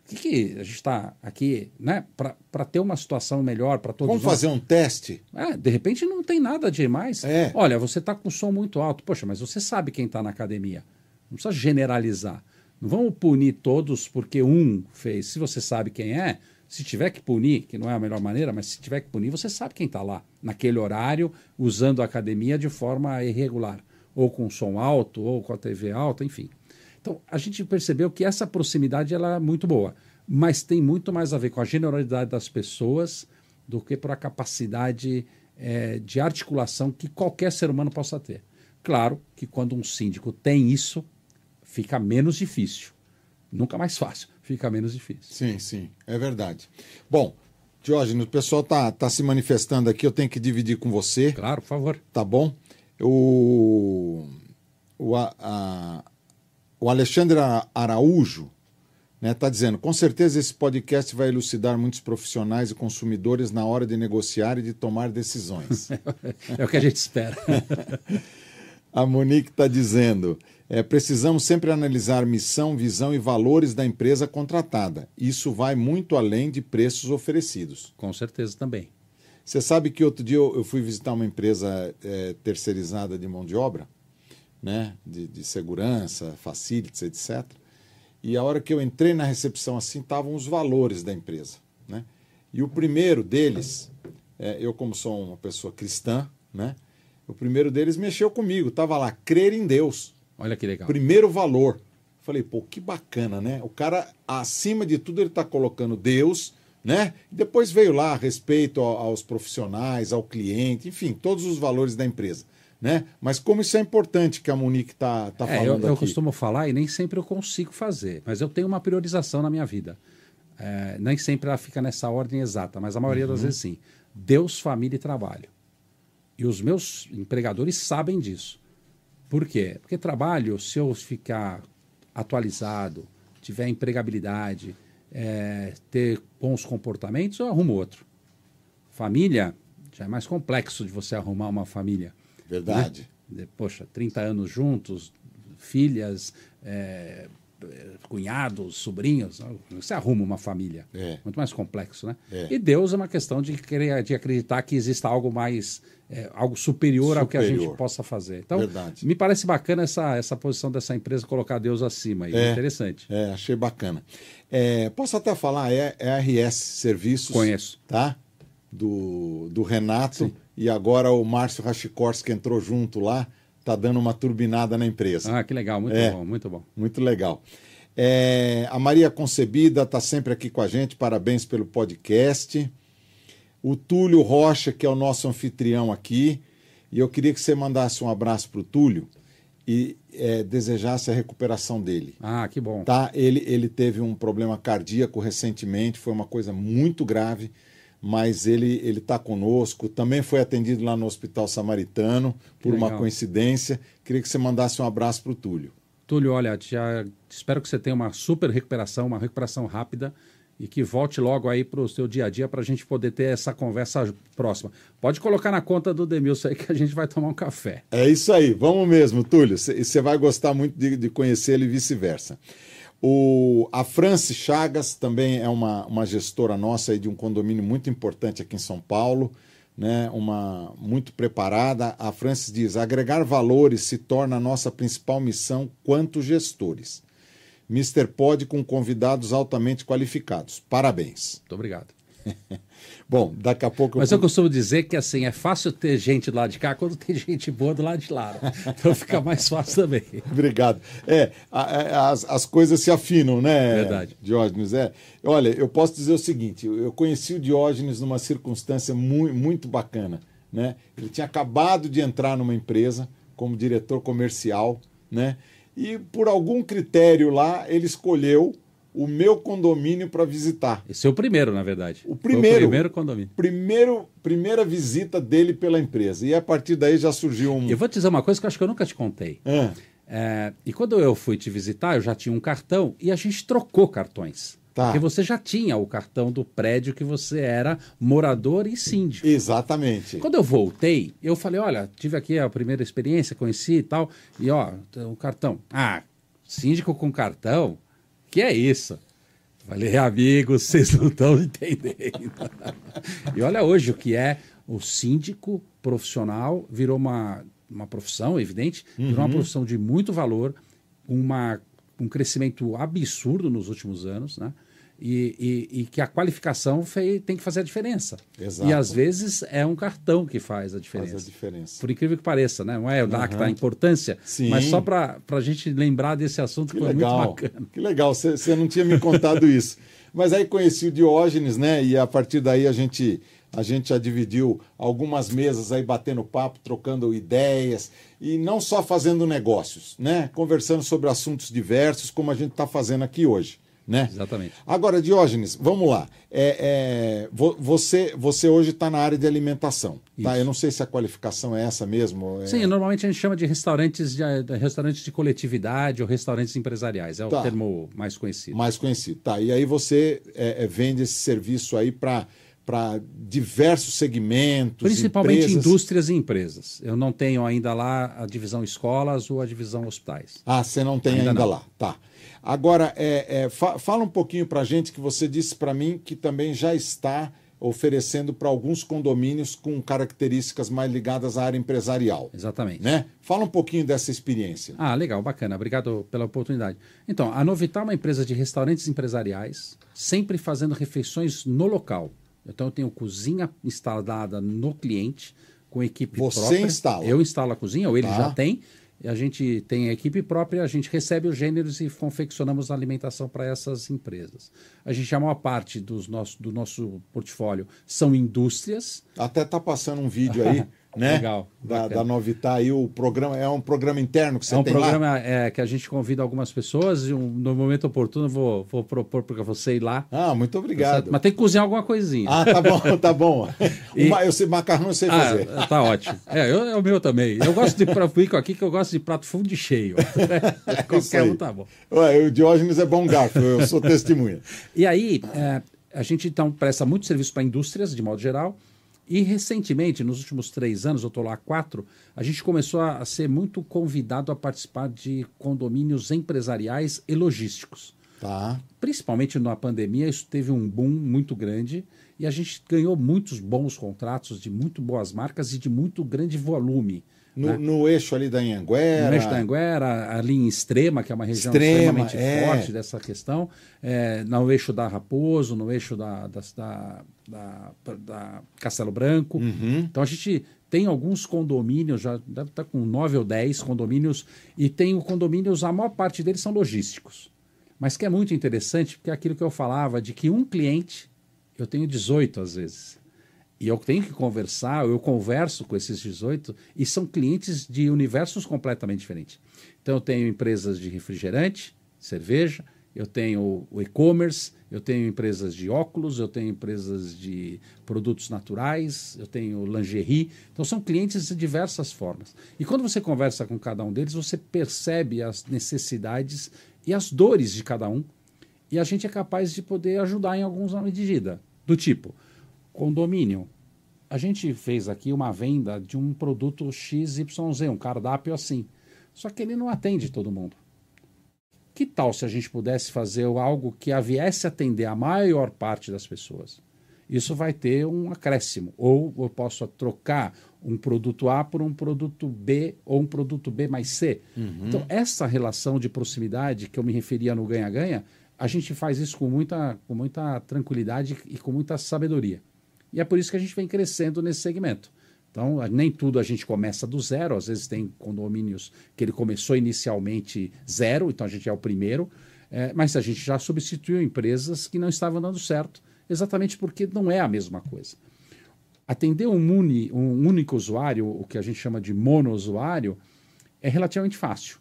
O que, que a gente está aqui, né? Para ter uma situação melhor para todos Vamos nós. fazer um teste? É, de repente não tem nada demais. É. Olha, você está com som muito alto. Poxa, mas você sabe quem está na academia. Não precisa generalizar. Não vamos punir todos porque um fez. Se você sabe quem é, se tiver que punir, que não é a melhor maneira, mas se tiver que punir, você sabe quem está lá, naquele horário, usando a academia de forma irregular. Ou com som alto, ou com a TV alta, enfim. Então, a gente percebeu que essa proximidade ela é muito boa, mas tem muito mais a ver com a generalidade das pessoas do que por a capacidade é, de articulação que qualquer ser humano possa ter. Claro que quando um síndico tem isso, fica menos difícil. Nunca mais fácil, fica menos difícil. Sim, sim, é verdade. Bom, Diógenes, o pessoal está tá se manifestando aqui, eu tenho que dividir com você. Claro, por favor. Tá bom? O, o, a, a o Alexandre Araújo está né, tá dizendo: com certeza esse podcast vai elucidar muitos profissionais e consumidores na hora de negociar e de tomar decisões. é o que a gente espera. a Monique está dizendo: É, precisamos sempre analisar missão, visão e valores da empresa contratada. Isso vai muito além de preços oferecidos. Com certeza também. Você sabe que outro dia eu, eu fui visitar uma empresa é, terceirizada de mão de obra, né, de, de, segurança, facilities, etc. E a hora que eu entrei na recepção assim, estavam os valores da empresa. Né? E o primeiro deles, é, eu como sou uma pessoa cristã, né, o primeiro deles mexeu comigo, estava lá, crer em Deus. Olha que legal. Primeiro valor. Falei, pô, que bacana, né? O cara, acima de tudo, ele está colocando Deus, né? Depois veio lá respeito aos profissionais, ao cliente, enfim, todos os valores da empresa. Né? Mas como isso é importante que a Monique está tá é, falando eu, eu aqui. costumo falar e nem sempre eu consigo fazer, mas eu tenho uma priorização na minha vida. É, nem sempre ela fica nessa ordem exata, mas a maioria uhum. das vezes sim. Deus, família e trabalho. E os meus empregadores sabem disso. Por quê? Porque trabalho, se eu ficar atualizado, tiver empregabilidade, é, ter bons comportamentos, eu arrumo outro. Família, já é mais complexo de você arrumar uma família. Verdade. Né? Poxa, 30 anos juntos, filhas, é, cunhados, sobrinhos, você arruma uma família. É. Muito mais complexo, né? É. E Deus é uma questão de, querer, de acreditar que exista algo mais, é, algo superior, superior, ao que a gente possa fazer. Então, Verdade. me parece bacana essa, essa posição dessa empresa, colocar Deus acima. É, interessante. É, achei bacana. É, posso até falar, é, é RS Serviços. Conheço. Tá? Do, do Renato. Sim. E agora o Márcio Rachikorski entrou junto lá está dando uma turbinada na empresa. Ah, que legal, muito é, bom, muito bom. Muito legal. É, a Maria Concebida está sempre aqui com a gente, parabéns pelo podcast. O Túlio Rocha, que é o nosso anfitrião aqui, e eu queria que você mandasse um abraço para o Túlio e é, desejasse a recuperação dele. Ah, que bom. Tá? Ele, ele teve um problema cardíaco recentemente, foi uma coisa muito grave mas ele ele está conosco. Também foi atendido lá no Hospital Samaritano, por uma coincidência. Queria que você mandasse um abraço para o Túlio. Túlio, olha, já espero que você tenha uma super recuperação, uma recuperação rápida e que volte logo aí para o seu dia a dia para a gente poder ter essa conversa próxima. Pode colocar na conta do Demilson aí que a gente vai tomar um café. É isso aí, vamos mesmo, Túlio. Você vai gostar muito de, de conhecê-lo e vice-versa. O, a Franci Chagas também é uma, uma gestora nossa aí de um condomínio muito importante aqui em São Paulo, né? uma muito preparada. A Francis diz: agregar valores se torna a nossa principal missão quanto gestores. Mr. Pod com convidados altamente qualificados. Parabéns. Muito obrigado. Bom, daqui a pouco. Mas eu costumo dizer que assim é fácil ter gente do lado de cá quando tem gente boa do lado de lá. Né? Então fica mais fácil também. Obrigado. É, as, as coisas se afinam, né? Verdade. Diógenes, é. Olha, eu posso dizer o seguinte: eu conheci o Diógenes numa circunstância muito, muito bacana. Né? Ele tinha acabado de entrar numa empresa como diretor comercial, né? E por algum critério lá, ele escolheu o meu condomínio para visitar. Esse é o primeiro, na verdade. O primeiro. O primeiro condomínio. Primeiro, primeira visita dele pela empresa. E a partir daí já surgiu um. Eu vou te dizer uma coisa que eu acho que eu nunca te contei. É. É, e quando eu fui te visitar, eu já tinha um cartão e a gente trocou cartões. Tá. Porque você já tinha o cartão do prédio que você era morador e síndico. Exatamente. Quando eu voltei, eu falei: olha, tive aqui a primeira experiência, conheci e tal, e ó, o cartão. Ah, síndico com cartão? Que é isso? Falei, amigos, vocês não estão entendendo. e olha hoje o que é o síndico profissional, virou uma, uma profissão, evidente, virou uma uhum. profissão de muito valor, uma, um crescimento absurdo nos últimos anos, né? E, e, e, que a qualificação fei, tem que fazer a diferença. Exato. E às vezes é um cartão que faz a diferença. Faz a diferença. Por incrível que pareça, né? não é o uhum. que dá a importância, Sim. mas só para a gente lembrar desse assunto que, que foi legal. muito bacana. Que legal, você não tinha me contado isso. Mas aí conheci o Diógenes, né? E a partir daí a gente a gente já dividiu algumas mesas aí batendo papo, trocando ideias e não só fazendo negócios, né? Conversando sobre assuntos diversos, como a gente está fazendo aqui hoje né? Exatamente. Agora, Diógenes, vamos lá. É, é, você, você hoje está na área de alimentação, tá? Eu não sei se a qualificação é essa mesmo. É... Sim, normalmente a gente chama de restaurantes de, de restaurantes de coletividade ou restaurantes empresariais. É tá. o termo mais conhecido. Mais conhecido, tá. E aí você é, é, vende esse serviço aí para para diversos segmentos. Principalmente empresas. indústrias e empresas. Eu não tenho ainda lá a divisão escolas ou a divisão hospitais. Ah, você não tem ainda, ainda lá. Tá. Agora, é, é, fa fala um pouquinho para a gente que você disse para mim que também já está oferecendo para alguns condomínios com características mais ligadas à área empresarial. Exatamente. Né? Fala um pouquinho dessa experiência. Ah, legal, bacana. Obrigado pela oportunidade. Então, a Novital é uma empresa de restaurantes empresariais, sempre fazendo refeições no local. Então, eu tenho cozinha instalada no cliente, com equipe Você própria. Você instala? Eu instalo a cozinha, ou ele tá. já tem a gente tem a equipe própria, a gente recebe os gêneros e confeccionamos a alimentação para essas empresas. A gente, a maior parte dos nosso, do nosso portfólio são indústrias. Até está passando um vídeo aí né? Legal. Da, da Novitar aí, o programa é um programa interno que você é um tem programa, lá? É, que a gente convida algumas pessoas e um, no momento oportuno vou, vou propor para você ir lá. Ah, muito obrigado. Mas tem que cozinhar alguma coisinha. Ah, tá bom, tá bom. E... eu sei, macarrão eu sei ah, fazer. Tá ótimo. É, eu, é o meu também. Eu gosto de prato aqui que eu gosto de prato fundo e cheio. É Qualquer um tá bom. Ué, o Diógenes é bom garfo, eu sou testemunha. e aí, é, a gente então presta muito serviço para indústrias, de modo geral, e recentemente, nos últimos três anos, eu estou lá há quatro, a gente começou a ser muito convidado a participar de condomínios empresariais e logísticos. Tá. Principalmente na pandemia, isso teve um boom muito grande e a gente ganhou muitos bons contratos de muito boas marcas e de muito grande volume. No, né? no, eixo ali da Anhanguera. No eixo da Anhanguera, ali em Extrema, que é uma região Extrema, extremamente é. forte dessa questão, é, no eixo da Raposo, no eixo da, da, da, da Castelo Branco. Uhum. Então a gente tem alguns condomínios, já deve estar com nove ou dez condomínios, e tem condomínios, a maior parte deles são logísticos. Mas que é muito interessante, porque é aquilo que eu falava, de que um cliente, eu tenho 18 às vezes. E eu tenho que conversar, eu converso com esses 18 e são clientes de universos completamente diferentes. Então eu tenho empresas de refrigerante, cerveja, eu tenho o e-commerce, eu tenho empresas de óculos, eu tenho empresas de produtos naturais, eu tenho lingerie. Então são clientes de diversas formas. E quando você conversa com cada um deles, você percebe as necessidades e as dores de cada um. E a gente é capaz de poder ajudar em alguns medida. Do tipo, condomínio. A gente fez aqui uma venda de um produto XYZ, um cardápio assim. Só que ele não atende todo mundo. Que tal se a gente pudesse fazer algo que a viesse atender a maior parte das pessoas? Isso vai ter um acréscimo. Ou eu posso trocar um produto A por um produto B ou um produto B mais C. Uhum. Então, essa relação de proximidade que eu me referia no ganha-ganha, a gente faz isso com muita, com muita tranquilidade e com muita sabedoria. E é por isso que a gente vem crescendo nesse segmento. Então, nem tudo a gente começa do zero, às vezes tem condomínios que ele começou inicialmente zero, então a gente é o primeiro, é, mas a gente já substituiu empresas que não estavam dando certo, exatamente porque não é a mesma coisa. Atender um, um único usuário, o que a gente chama de monousuário, é relativamente fácil.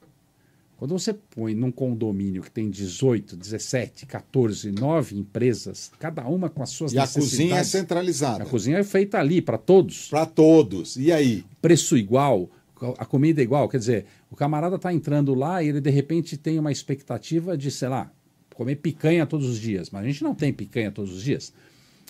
Quando você põe num condomínio que tem 18, 17, 14, 9 empresas, cada uma com as suas e necessidades. E a cozinha é centralizada. A cozinha é feita ali para todos. Para todos. E aí? Preço igual, a comida é igual. Quer dizer, o camarada está entrando lá e ele de repente tem uma expectativa de, sei lá, comer picanha todos os dias. Mas a gente não tem picanha todos os dias.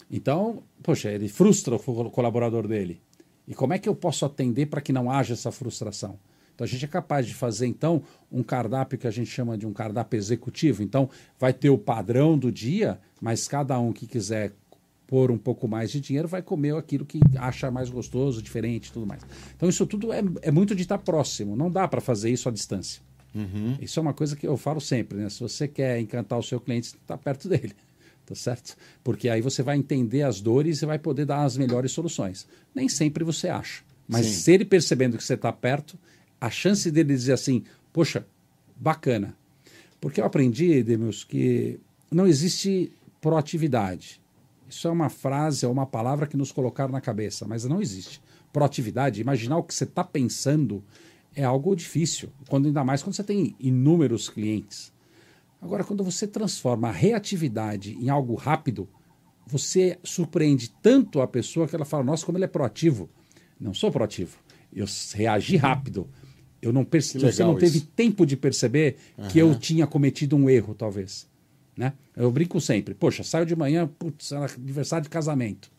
Então, poxa, ele frustra o colaborador dele. E como é que eu posso atender para que não haja essa frustração? Então a gente é capaz de fazer então um cardápio que a gente chama de um cardápio executivo. Então vai ter o padrão do dia, mas cada um que quiser pôr um pouco mais de dinheiro vai comer aquilo que acha mais gostoso, diferente, tudo mais. Então isso tudo é, é muito de estar próximo. Não dá para fazer isso à distância. Uhum. Isso é uma coisa que eu falo sempre, né? Se você quer encantar o seu cliente, está perto dele tá certo? Porque aí você vai entender as dores e vai poder dar as melhores soluções. Nem sempre você acha, mas Sim. se ele percebendo que você está perto, a chance dele dizer assim, poxa, bacana. Porque eu aprendi, Edmilson, que não existe proatividade. Isso é uma frase, é uma palavra que nos colocaram na cabeça, mas não existe. Proatividade, imaginar o que você está pensando é algo difícil, quando ainda mais quando você tem inúmeros clientes. Agora, quando você transforma a reatividade em algo rápido, você surpreende tanto a pessoa que ela fala: Nossa, como ele é proativo. Não sou proativo. Eu reagi rápido. Eu não percebi, você não teve tempo de perceber uhum. que eu tinha cometido um erro, talvez. Né? Eu brinco sempre. Poxa, saio de manhã, putz, aniversário de casamento.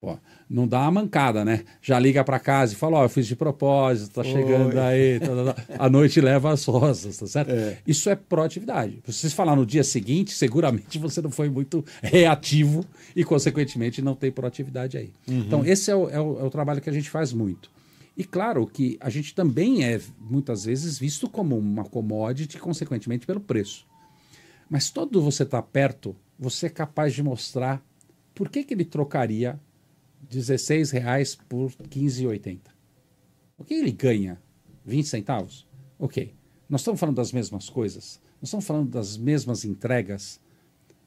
Pô, não dá uma mancada, né? Já liga para casa e fala, ó, oh, eu fiz de propósito, tá chegando aí, tá, tá, tá. a noite leva as rosas, tá certo? É. Isso é proatividade. Se você falar no dia seguinte, seguramente você não foi muito reativo e, consequentemente, não tem proatividade aí. Uhum. Então, esse é o, é, o, é o trabalho que a gente faz muito. E claro que a gente também é, muitas vezes, visto como uma commodity, consequentemente, pelo preço. Mas todo você está perto, você é capaz de mostrar por que, que ele trocaria 16 reais por 15,80. O que ele ganha? 20 centavos? Ok. Nós estamos falando das mesmas coisas? Nós estamos falando das mesmas entregas?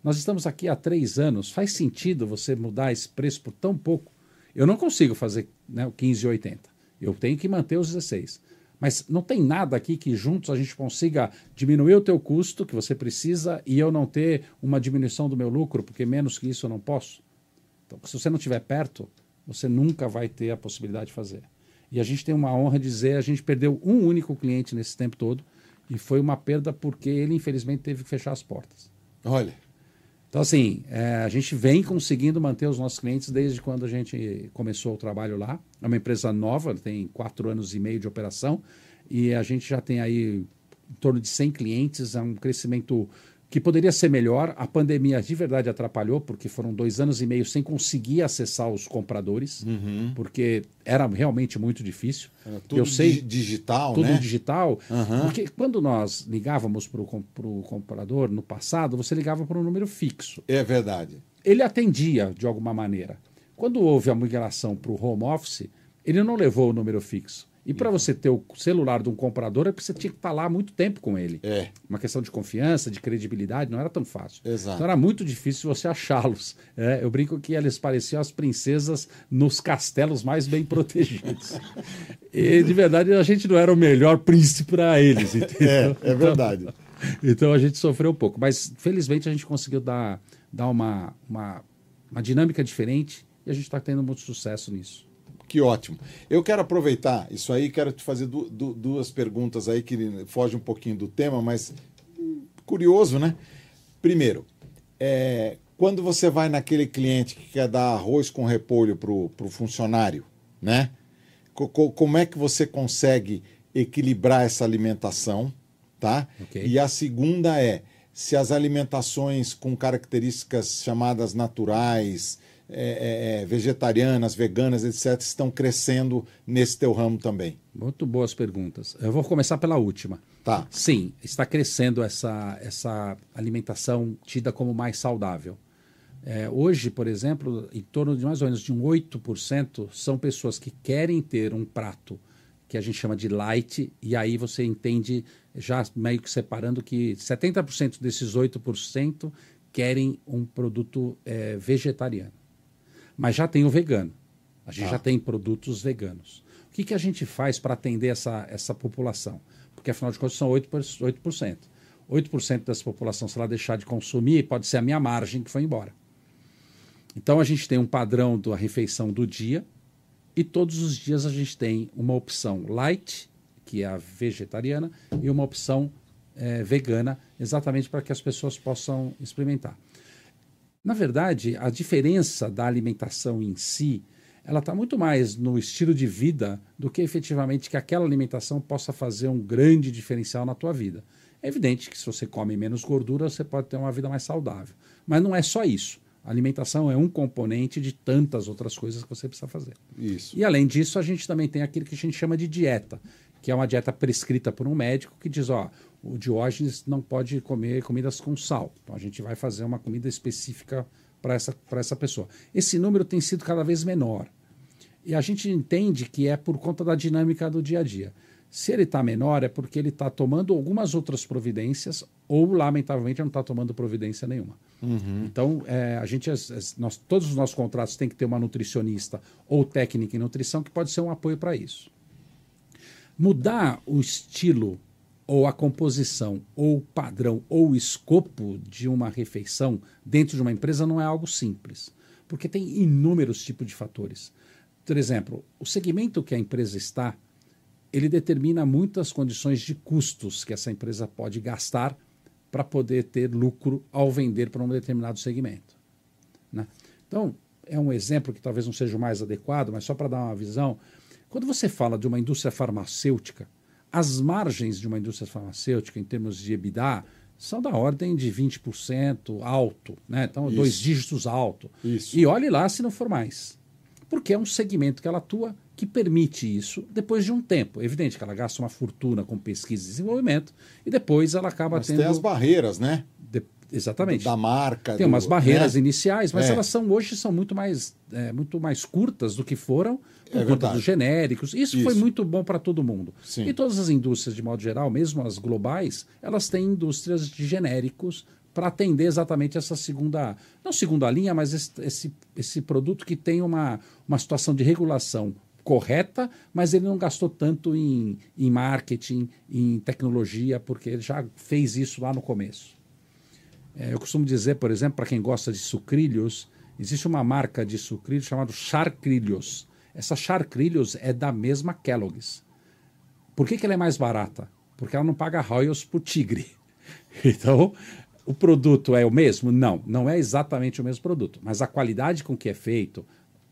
Nós estamos aqui há três anos. Faz sentido você mudar esse preço por tão pouco? Eu não consigo fazer né, o 15,80. Eu tenho que manter os 16. Mas não tem nada aqui que juntos a gente consiga diminuir o teu custo que você precisa e eu não ter uma diminuição do meu lucro, porque menos que isso eu não posso. Então, se você não estiver perto, você nunca vai ter a possibilidade de fazer. E a gente tem uma honra de dizer, a gente perdeu um único cliente nesse tempo todo e foi uma perda porque ele infelizmente teve que fechar as portas. Olha. Então assim, é, a gente vem conseguindo manter os nossos clientes desde quando a gente começou o trabalho lá. É uma empresa nova, tem quatro anos e meio de operação e a gente já tem aí em torno de 100 clientes, é um crescimento que poderia ser melhor. A pandemia de verdade atrapalhou, porque foram dois anos e meio sem conseguir acessar os compradores, uhum. porque era realmente muito difícil. É, tudo Eu sei, digital, tudo né? digital. Uhum. Porque quando nós ligávamos para o comprador no passado, você ligava para um número fixo. É verdade. Ele atendia de alguma maneira. Quando houve a migração para o home office, ele não levou o número fixo e para você ter o celular de um comprador, é porque você tinha que lá muito tempo com ele. É. Uma questão de confiança, de credibilidade, não era tão fácil. Exato. Então era muito difícil você achá-los. É, eu brinco que eles pareciam as princesas nos castelos mais bem protegidos. e de verdade a gente não era o melhor príncipe para eles. Entendeu? É, é verdade. Então, então, a gente sofreu um pouco. Mas felizmente a gente conseguiu dar, dar uma, uma, uma dinâmica diferente e a gente está tendo muito sucesso nisso. Que ótimo. Eu quero aproveitar isso aí, quero te fazer du du duas perguntas aí que fogem um pouquinho do tema, mas curioso, né? Primeiro, é, quando você vai naquele cliente que quer dar arroz com repolho para o funcionário, né? Co como é que você consegue equilibrar essa alimentação, tá? Okay. E a segunda é se as alimentações com características chamadas naturais, é, é, é, vegetarianas, veganas, etc., estão crescendo nesse teu ramo também? Muito boas perguntas. Eu vou começar pela última. Tá. Sim, está crescendo essa, essa alimentação tida como mais saudável. É, hoje, por exemplo, em torno de mais ou menos de um 8% são pessoas que querem ter um prato que a gente chama de light, e aí você entende, já meio que separando, que 70% desses 8% querem um produto é, vegetariano. Mas já tem o vegano. A gente ah. já tem produtos veganos. O que, que a gente faz para atender essa, essa população? Porque, afinal de contas, são 8%. 8%. 8% dessa população, se ela deixar de consumir, pode ser a minha margem que foi embora. Então, a gente tem um padrão da refeição do dia e todos os dias a gente tem uma opção light, que é a vegetariana, e uma opção é, vegana, exatamente para que as pessoas possam experimentar. Na verdade, a diferença da alimentação em si, ela está muito mais no estilo de vida do que efetivamente que aquela alimentação possa fazer um grande diferencial na tua vida. É evidente que se você come menos gordura, você pode ter uma vida mais saudável. Mas não é só isso. A alimentação é um componente de tantas outras coisas que você precisa fazer. Isso. E além disso, a gente também tem aquilo que a gente chama de dieta, que é uma dieta prescrita por um médico que diz, ó, o Diógenes não pode comer comidas com sal. Então a gente vai fazer uma comida específica para essa, essa pessoa. Esse número tem sido cada vez menor. E a gente entende que é por conta da dinâmica do dia a dia. Se ele está menor, é porque ele está tomando algumas outras providências ou, lamentavelmente, não está tomando providência nenhuma. Uhum. Então, é, a gente, nós, todos os nossos contratos têm que ter uma nutricionista ou técnica em nutrição que pode ser um apoio para isso. Mudar o estilo ou a composição, ou o padrão, ou o escopo de uma refeição dentro de uma empresa não é algo simples, porque tem inúmeros tipos de fatores. Por exemplo, o segmento que a empresa está, ele determina muitas condições de custos que essa empresa pode gastar para poder ter lucro ao vender para um determinado segmento. Né? Então, é um exemplo que talvez não seja o mais adequado, mas só para dar uma visão. Quando você fala de uma indústria farmacêutica, as margens de uma indústria farmacêutica, em termos de EBITDA, são da ordem de 20% alto, né? Então, Isso. dois dígitos alto. Isso. E olhe lá se não for mais. Porque é um segmento que ela atua que permite isso depois de um tempo. É evidente que ela gasta uma fortuna com pesquisa e desenvolvimento e depois ela acaba mas tendo. Tem as barreiras, né? De... Exatamente. Da marca. Tem do... umas barreiras iniciais, mas é. elas são hoje são muito mais, é, muito mais curtas do que foram por é conta dos genéricos. Isso, Isso, foi muito bom para todo mundo. Sim. E todas as indústrias, de modo geral, mesmo as globais, elas têm indústrias de genéricos para atender exatamente essa segunda, não segunda linha, mas esse, esse, esse produto que tem uma, uma situação de regulação correta, mas ele não gastou tanto em, em marketing, em tecnologia, porque ele já fez isso lá no começo. É, eu costumo dizer, por exemplo, para quem gosta de sucrilhos, existe uma marca de sucrilhos chamada Charcrilhos. Essa Charcrilhos é da mesma Kellogg's. Por que, que ela é mais barata? Porque ela não paga royalties por tigre. Então, o produto é o mesmo? Não, não é exatamente o mesmo produto. Mas a qualidade com que é feito,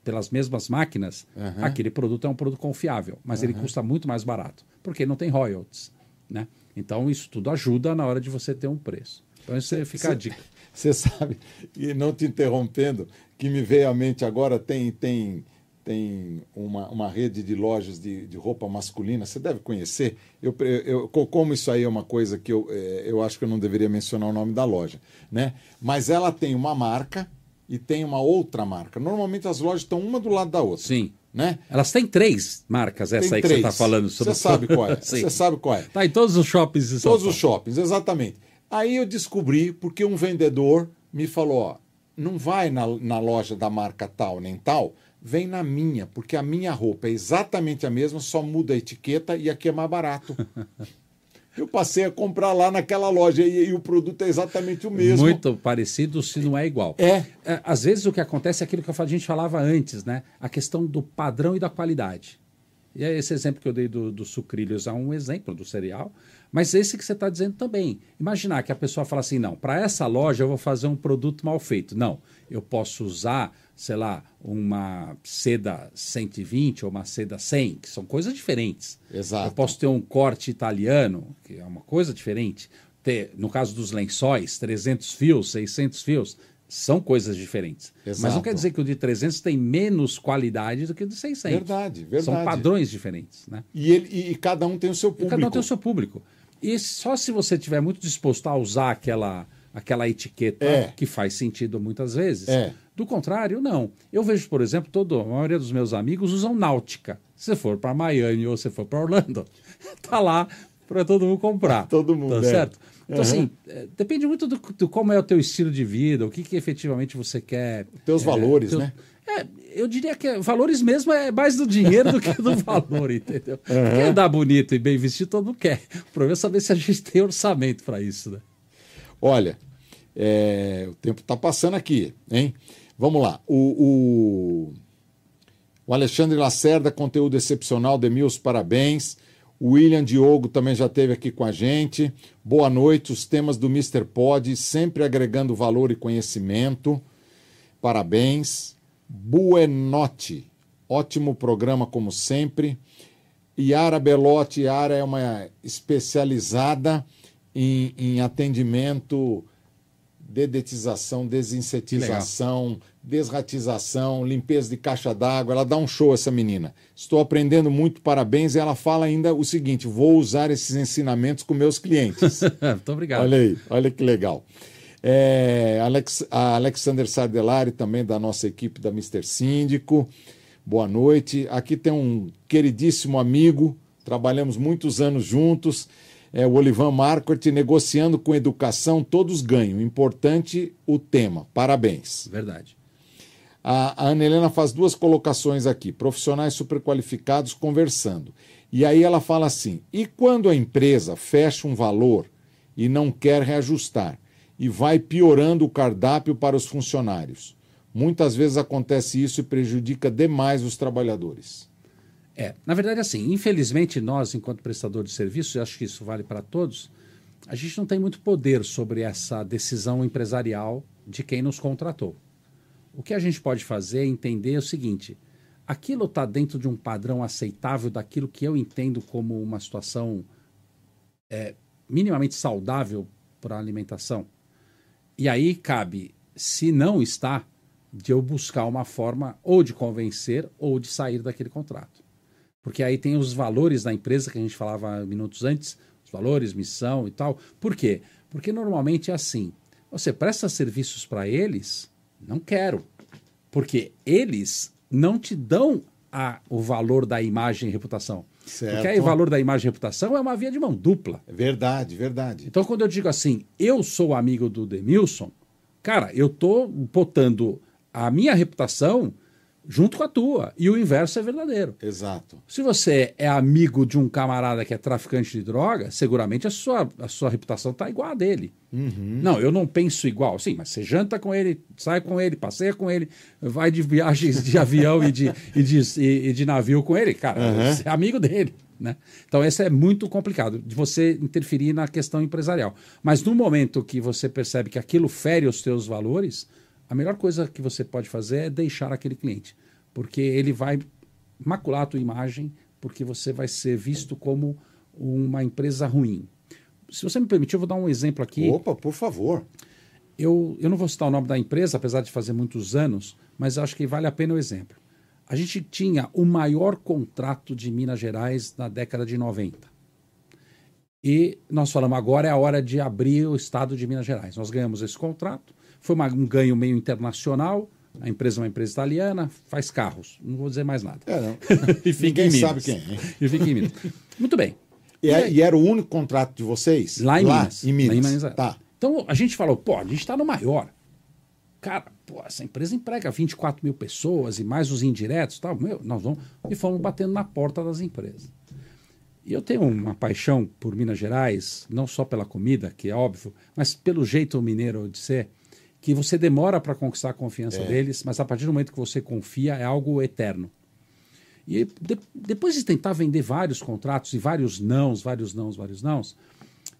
pelas mesmas máquinas, uhum. aquele produto é um produto confiável, mas uhum. ele custa muito mais barato, porque não tem royalties. Né? Então, isso tudo ajuda na hora de você ter um preço. Então, isso cê, fica cê, a dica. Você sabe, e não te interrompendo, que me veio à mente agora, tem, tem tem uma, uma rede de lojas de, de roupa masculina, você deve conhecer. Eu, eu, como isso aí é uma coisa que eu, é, eu acho que eu não deveria mencionar o nome da loja, né? Mas ela tem uma marca e tem uma outra marca. Normalmente as lojas estão uma do lado da outra. Sim. Né? Elas têm três marcas, essa tem aí três. que você está falando sobre. Você sabe qual é. Você sabe qual é. Tá em todos os shoppings de São Todos os shoppings, exatamente. Aí eu descobri porque um vendedor me falou: ó, não vai na, na loja da marca tal nem tal, vem na minha, porque a minha roupa é exatamente a mesma, só muda a etiqueta e aqui é mais barato. Eu passei a comprar lá naquela loja e, e, o produto é exatamente o mesmo. Muito parecido, se não é igual. É. é às vezes o que acontece é aquilo que a gente falava antes, né? A questão do padrão e da qualidade. E é esse exemplo que eu dei do, do sucrilhos é um exemplo do cereal, mas esse que você está dizendo também. Imaginar que a pessoa fala assim: não, para essa loja eu vou fazer um produto mal feito. Não, eu posso usar, sei lá, uma seda 120 ou uma seda 100, que são coisas diferentes. Exato. Eu posso ter um corte italiano, que é uma coisa diferente. Ter, no caso dos lençóis, 300 fios, 600 fios, são coisas diferentes. Exato. Mas não quer dizer que o de 300 tem menos qualidade do que o de 600. Verdade, verdade. São padrões diferentes. Né? E, ele, e, e cada um tem o seu público. E cada um tem o seu público. E só se você estiver muito disposto a usar aquela, aquela etiqueta é. que faz sentido muitas vezes. É. Do contrário, não. Eu vejo, por exemplo, todo, a maioria dos meus amigos usam náutica. Se você for para Miami ou se for para Orlando, tá lá para todo mundo comprar. todo mundo. Tá é. certo? Então, uhum. assim, é, depende muito do, do, como é o teu estilo de vida, o que, que efetivamente você quer. Teus é, valores, teu, né? É, eu diria que valores mesmo é mais do dinheiro do que do valor, entendeu? Uhum. Quer andar bonito e bem vestido, todo mundo quer. O problema é saber se a gente tem orçamento para isso, né? Olha, é, o tempo está passando aqui, hein? Vamos lá. O, o, o Alexandre Lacerda, conteúdo excepcional, Demils, parabéns. O William Diogo também já esteve aqui com a gente. Boa noite. Os temas do Mr. Pod, sempre agregando valor e conhecimento. Parabéns. Buenote. Ótimo programa, como sempre. Yara Belotti. Yara é uma especializada em, em atendimento dedetização, desinsetização, desratização, limpeza de caixa d'água. Ela dá um show, essa menina. Estou aprendendo muito, parabéns. E ela fala ainda o seguinte: vou usar esses ensinamentos com meus clientes. muito obrigado. Olha aí, olha que legal. É, Alex, Alexander Sardelari, também da nossa equipe da Mister Síndico. Boa noite. Aqui tem um queridíssimo amigo, trabalhamos muitos anos juntos é, o Olivan Marquardt, negociando com educação, todos ganham. Importante o tema. Parabéns. Verdade. A, a Ana Helena faz duas colocações aqui: profissionais superqualificados conversando. E aí ela fala assim: e quando a empresa fecha um valor e não quer reajustar e vai piorando o cardápio para os funcionários? Muitas vezes acontece isso e prejudica demais os trabalhadores. É, na verdade, assim, infelizmente nós, enquanto prestador de serviço, e acho que isso vale para todos, a gente não tem muito poder sobre essa decisão empresarial de quem nos contratou. O que a gente pode fazer é entender o seguinte: aquilo está dentro de um padrão aceitável daquilo que eu entendo como uma situação é, minimamente saudável para a alimentação. E aí cabe, se não está, de eu buscar uma forma ou de convencer ou de sair daquele contrato. Porque aí tem os valores da empresa que a gente falava minutos antes, os valores, missão e tal. Por quê? Porque normalmente é assim: você presta serviços para eles, não quero. Porque eles não te dão a, o valor da imagem e reputação. Certo. Porque aí o valor da imagem e reputação é uma via de mão dupla. Verdade, verdade. Então, quando eu digo assim, eu sou amigo do Demilson, cara, eu tô botando a minha reputação junto com a tua. E o inverso é verdadeiro. Exato. Se você é amigo de um camarada que é traficante de droga, seguramente a sua, a sua reputação está igual a dele. Uhum. Não, eu não penso igual. Sim, mas você janta com ele, sai com ele, passeia com ele, vai de viagens de avião e, de, e, de, e, e de navio com ele. Cara, Uhum. você é amigo dele. Né? Então, esse é muito complicado de você interferir na questão empresarial. Mas no momento que você percebe que aquilo fere os seus valores, a melhor coisa que você pode fazer é deixar aquele cliente. Porque ele vai macular a tua imagem, porque você vai ser visto como uma empresa ruim. Se você me permitir, eu vou dar um exemplo aqui. Opa, por favor. Eu, eu não vou citar o nome da empresa, apesar de fazer muitos anos, mas acho que vale a pena o exemplo. A gente tinha o maior contrato de Minas Gerais na década de 90. E nós falamos, agora é a hora de abrir o estado de Minas Gerais. Nós ganhamos esse contrato, foi uma- um ganho meio internacional. A empresa é uma empresa italiana, faz carros. Não vou dizer mais nada. É, não. E fica Ninguém em Minas. sabe quem é. E fica em Minas. Muito bem. E, é- e era o único contrato de vocês? Lá em Minas. Em Minas. Lá em Minas. Tá. Então a gente falou, pô, a gente está no maior. Cara, pô, essa empresa emprega 24 mil pessoas e mais os indiretos e tal. Meu, nós vamos. E fomos batendo na porta das empresas. E eu tenho uma paixão por Minas Gerais, não só pela comida, que é óbvio, mas pelo jeito mineiro de ser, que você demora para conquistar a confiança É. deles, mas a partir do momento que você confia, é algo eterno. E de- depois de tentar vender vários contratos e vários nãos, vários nãos, vários nãos,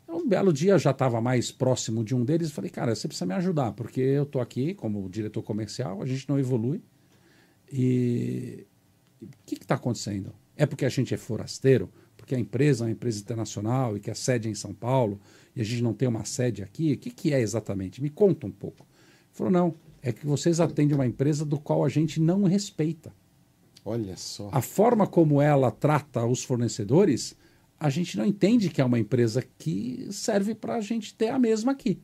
um belo dia já estava mais próximo de um deles e falei, cara, você precisa me ajudar, porque eu estou aqui como diretor comercial, a gente não evolui. E e o que está acontecendo? É porque a gente é forasteiro? Porque a empresa é uma empresa internacional e que a sede é em São Paulo e a gente não tem uma sede aqui? O que, que é exatamente? Me conta um pouco. Falou, não, é que vocês atendem uma empresa do qual a gente não respeita. Olha só. A forma como ela trata os fornecedores, a gente não entende que é uma empresa que serve para a gente ter a mesma aqui.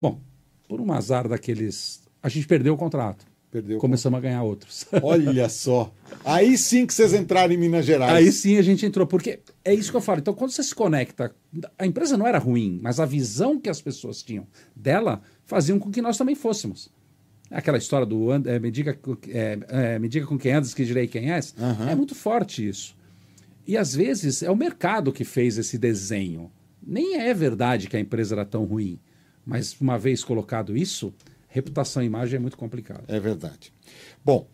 Bom, por um azar daqueles, a gente perdeu o contrato. Perdeu. Começamos a ganhar outros. Olha só. Aí sim que vocês entraram em Minas Gerais. Aí sim a gente entrou, porque é isso que eu falo. Então, quando você se conecta, a empresa não era ruim, mas a visão que as pessoas tinham dela faziam com que nós também fôssemos. Aquela história do é, me, diga, com- é, é, me diga com quem andas que direi quem és. Aham. É muito forte isso. E às vezes é o mercado que fez esse desenho. Nem é verdade que a empresa era tão ruim. Mas uma vez colocado isso, reputação e imagem é muito complicado. É verdade. Bom,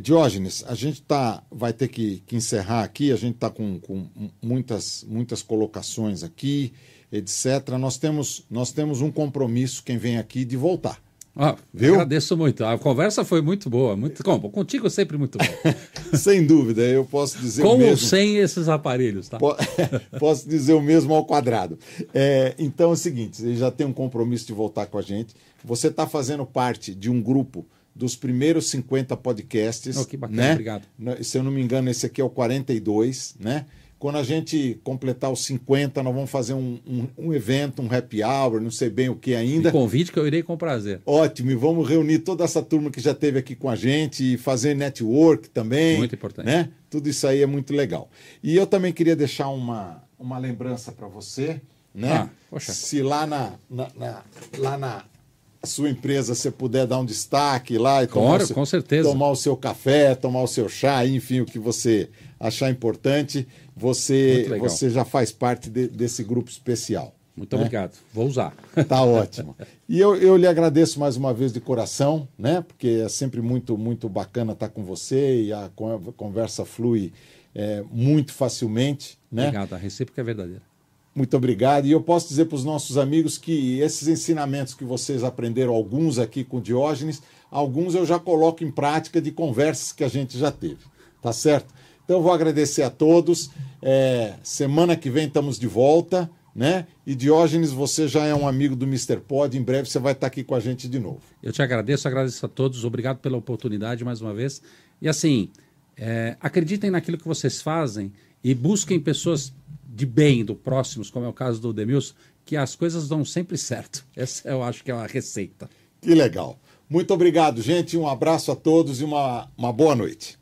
Diógenes, a gente tá, vai ter que, que encerrar aqui, a gente está com, com muitas, muitas colocações aqui, etc. Nós temos, nós temos um compromisso, quem vem aqui, de voltar. Ó, Viu? Agradeço muito. A conversa foi muito boa. Muito, com- contigo sempre muito bom. Sem dúvida, eu posso dizer Com o ou mesmo. sem esses aparelhos, tá? Po- Posso dizer o mesmo ao quadrado. É, então é o seguinte: você já tem um compromisso de voltar com a gente. Você está fazendo parte de um grupo dos primeiros 50 podcasts. Oh, que bacana, né? obrigado. Se eu não me engano, esse aqui é o 42, né? Quando a gente completar os 50, nós vamos fazer um, um, um evento, um happy hour, não sei bem o que ainda. Um convite que eu irei com prazer. Ótimo, e vamos reunir toda essa turma que já esteve aqui com a gente e fazer network também. Muito importante. Né? Tudo isso aí é muito legal. E eu também queria deixar uma, uma lembrança para você, né? Ah, poxa. Se lá na, na- na- lá na sua empresa você puder dar um destaque lá e tomar, Claro, o seu, com certeza. tomar o seu café, tomar o seu chá, enfim, o que você achar importante, você, você já faz parte de- desse grupo especial. Muito né? obrigado. Vou usar. Tá ótimo. E eu, eu lhe agradeço mais uma vez de coração, né? Porque é sempre muito, muito bacana estar com você e a con- conversa flui é, muito facilmente, né? Obrigado. A recíproca é verdadeira. Muito obrigado. E eu posso dizer para os nossos amigos que esses ensinamentos que vocês aprenderam, alguns aqui com Diógenes, alguns eu já coloco em prática de conversas que a gente já teve. Tá certo? Então eu vou agradecer a todos. É, semana que vem estamos de volta, né? E Diógenes, você já é um amigo do Mr. Pod, em breve você vai estar aqui com a gente de novo. Eu te agradeço, agradeço a todos, obrigado pela oportunidade mais uma vez. E assim, é, acreditem naquilo que vocês fazem e busquem pessoas de bem, do próximos, como é o caso do Demilson, que as coisas dão sempre certo. Essa eu acho que é uma receita. Que legal. Muito obrigado, gente. Um abraço a todos e uma, uma boa noite.